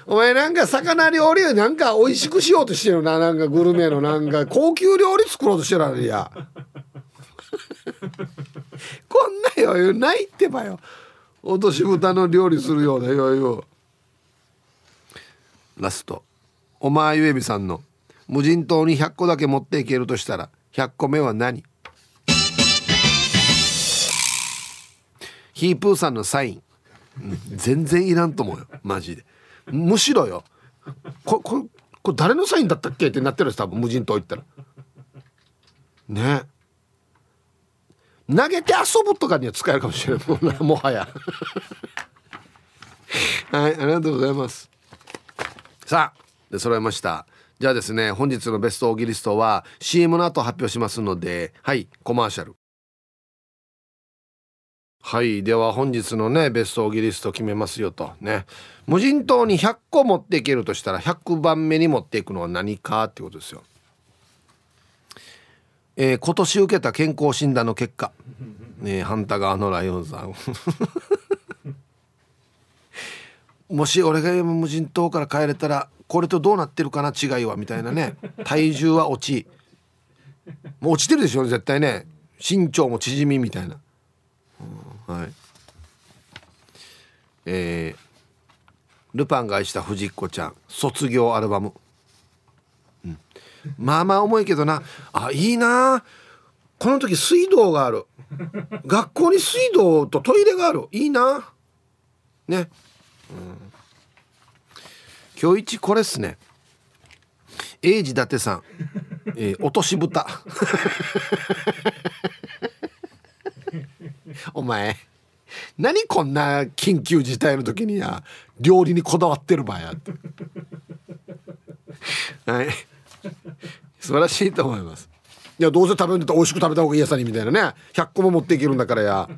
お前なんか魚料理なんか美味しくしようとしてるな。なんかグルメのなんか高級料理作ろうとしてるあれや。こんな余裕ないってばよ。落とし蓋の料理するような余裕ラスト。お前ゆえびさんの無人島に100個だけ持っていけるとしたら100個目は何？ヒープーさんのサイン、全然いらんと思うよ。マジで。むしろよ。こここれ誰のサインだったっけ？ってなってるんです多分。無人島行ったら。ね。投げて遊ぶとかには使えるかもしれない。もはや。はいありがとうございます。さあで揃えました。じゃあですね本日のベストオーギリストは CM の後発表しますのではいコマーシャル。はいでは本日のねベストオーギリスト決めますよと。ね。無人島に100個持っていけるとしたら100番目に持っていくのは何かってことですよ。えー、今年受けた健康診断の結果、ね、反対側のライオンさん。もし俺が無人島から帰れたらこれとどうなってるかな違いはみたいなね。[laughs] 体重は落ち。もう落ちてるでしょ絶対ね。身長も縮みみたいな、うん、はい。えー、ルパンが愛した藤子ちゃん。卒業アルバム。まあまあ重いけどな。あいいな。この時水道がある。学校に水道とトイレがある。いいな。ね、うん、今日一これっすね。英治伊達さん、えー、落とし蓋 [laughs] お前何こんな緊急事態の時にや料理にこだわってる場合や。ってはい。素晴らしいと思います。いやどうせ食べるんだったら美味しく食べた方がいいやさにみたいなね。100個も持っていけるんだからや。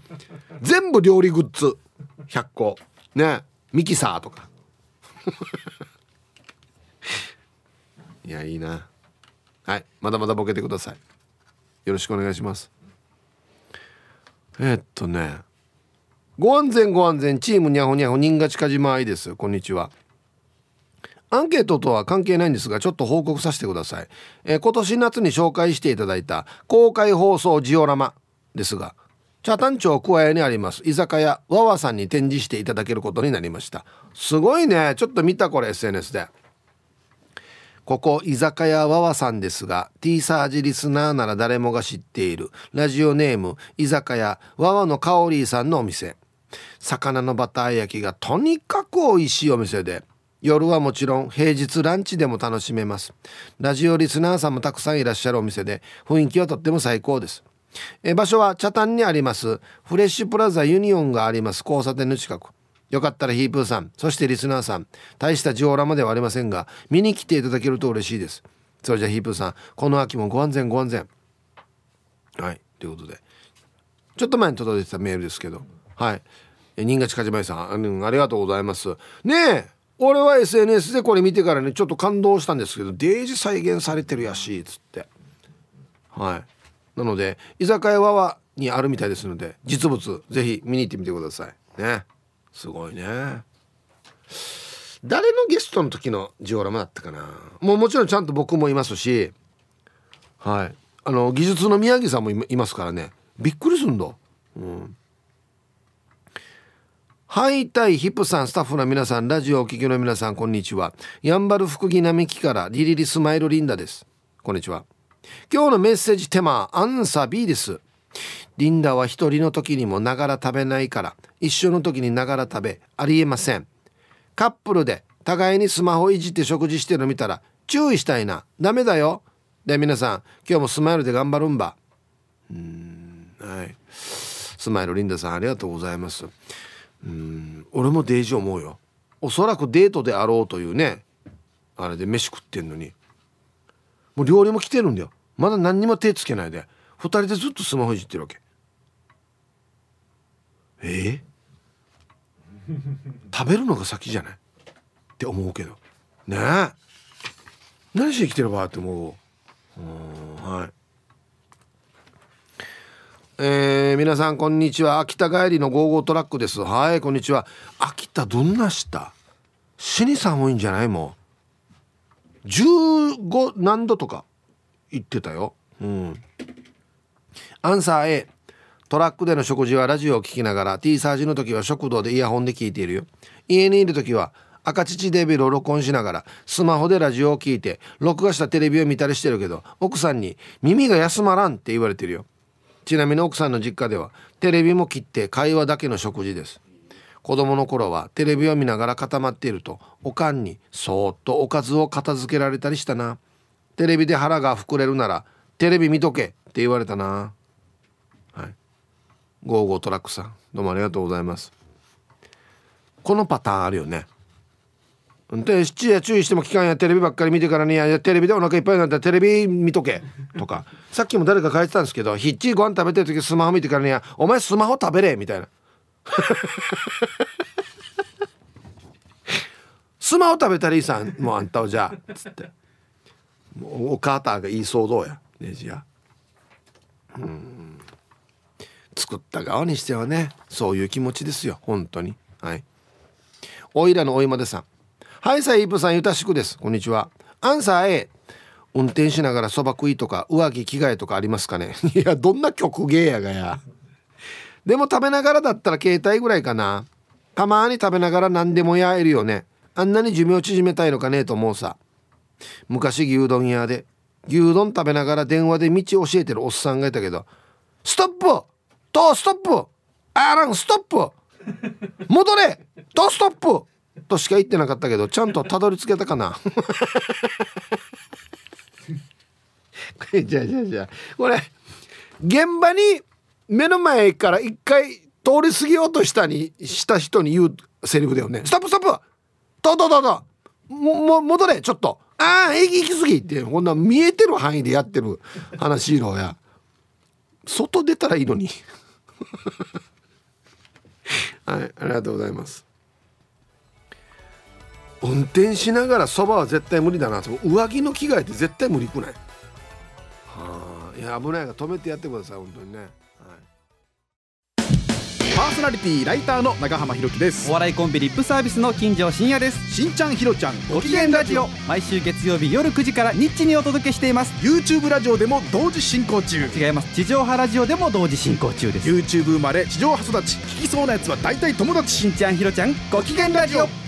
全部料理グッズ。100個ね。ミキサーとか。[laughs] いやいいな。はいまだまだボケてください。よろしくお願いします。えー、っとね。ご安全ご安全チームにゃほにゃほ人が近島愛です。こんにちは。アンケートとは関係ないんですがちょっと報告させてください、えー、今年夏に紹介していただいた公開放送ジオラマですが茶谷町桑屋にあります居酒屋わわさんに展示していただけることになりました。すごいね。ちょっと見たこれ SNS で。ここ居酒屋わわさんですが T サージリスナーなら誰もが知っているラジオネーム居酒屋わわのかおりさんのお店。魚のバター焼きがとにかく美味しいお店で夜はもちろん平日ランチでも楽しめます。ラジオリスナーさんもたくさんいらっしゃるお店で雰囲気はとっても最高です。え場所は茶谷にあります。フレッシュプラザユニオンがあります。交差点の近く。よかったらヒープーさんそしてリスナーさん大したジオラマではありませんが見に来ていただけると嬉しいです。それじゃヒープーさんこの秋もご安全ご安全。はいということで。ちょっと前に届いてたメールですけど。はい。新潟近島さん、うん、ありがとうございます。ねえ俺は SNS でこれ見てからねちょっと感動したんですけどデージ再現されてるやしっつって。はい。なので居酒屋はにあるみたいですので実物ぜひ見に行ってみてください。ね。すごいね。誰のゲストの時のジオラマだったかな？もうもちろんちゃんと僕もいますしはい。あの技術の宮城さんもいますからね。びっくりすんだうん。はいたいヒップさんスタッフの皆さんラジオお聞きの皆さんこんにちは。やんばる福木並木からリリリスマイルリンダです。こんにちは。今日のメッセージテーマアンサー B です。リンダは一人の時にもながら食べないから一緒の時にながら食べありえません。カップルで互いにスマホいじって食事してるの見たら注意したいな。ダメだよ。で皆さん今日もスマイルで頑張るんば。うんはい。スマイルリンダさんありがとうございます。うん俺もデージ思うよ。おそらくデートであろうというね。あれで飯食ってんのに。もう料理も来てるんだよ。まだ何にも手つけないで2人でずっとスマホいじってるわけ。え？ー、食べるのが先じゃない？って思うけど。ね？え何して生きてるばって思う？うんはい。えー、皆さんこんにちは。秋田帰りのゴーゴートラックです。はいこんにちは。秋田どんなした死に寒いんじゃないもう。15何度とか。言ってたよ。うん。アンサー A トラックでの食事はラジオを聴きながら T サージの時は食堂でイヤホンで聞いているよ。家にいる時は赤乳デビルを録音しながらスマホでラジオを聞いて録画したテレビを見たりしてるけど奥さんに耳が休まらんって言われてるよ。ちなみに奥さんの実家ではテレビも切って会話だけの食事です。子供の頃はテレビを見ながら固まっているとおかんにそーっとおかずを片付けられたりしたなテレビで腹が膨れるならテレビ見とけって言われたな。はい。ゴーゴートラックさんどうもありがとうございます。このパターンあるよね。で七夜注意しても聞かんや。テレビばっかり見てからにやテレビでお腹いっぱいになったらテレビ見とけ。とか。[laughs] さっきも誰か書いてたんですけどひっちりご飯食べてる時スマホ見てからにはお前スマホ食べれ。みたいな。[laughs] スマホ食べたらいいさんもうあんたはじゃあつって。お母たが言いそうどうやネジやうん。作った側にしてはねそういう気持ちですよ本当に。はい。おいらのおいまでさん。はいさイープさんゆたしくです。こんにちは。アンサー A 運転しながらそば食いとか上着着替えとかありますかね。[laughs] いやどんな曲芸やがや。でも食べながらだったら携帯ぐらいかな。たまに食べながら何でもやえるよね。あんなに寿命縮めたいのかねえと思うさ。昔牛丼屋で牛丼食べながら電話で道教えてるおっさんがいたけど「ストップ!とストップ!あらんストップ!戻れ!とストップ!としか言ってなかったけどちゃんとたどり着けたかな? [laughs] じゃあじゃあじゃあこれ現場に目の前から一回通り過ぎようとしたにした人に言うセリフだよね。ストップストップ!とととともも戻れちょっと。ああ行き過ぎってこんな見えてる範囲でやってる話ろや。外出たらいいのに。[laughs] はいありがとうございます。運転しながらそばは絶対無理だな。上着の着替えって絶対無理くない。はあいや危ないから止めてやってください本当にね、ーソナリティライターの長浜ひろきです。お笑いコンビリップサービスの金城真也です。しんちゃんひろちゃんご機嫌ラジオ。毎週月曜日夜9時からニッチにお届けしています。YouTube ラジオでも同時進行中。違います。地上波ラジオでも同時進行中です。YouTube 生まれ地上波育ち聞きそうなやつは大体友達。しんちゃんひろちゃんご機嫌ラジオ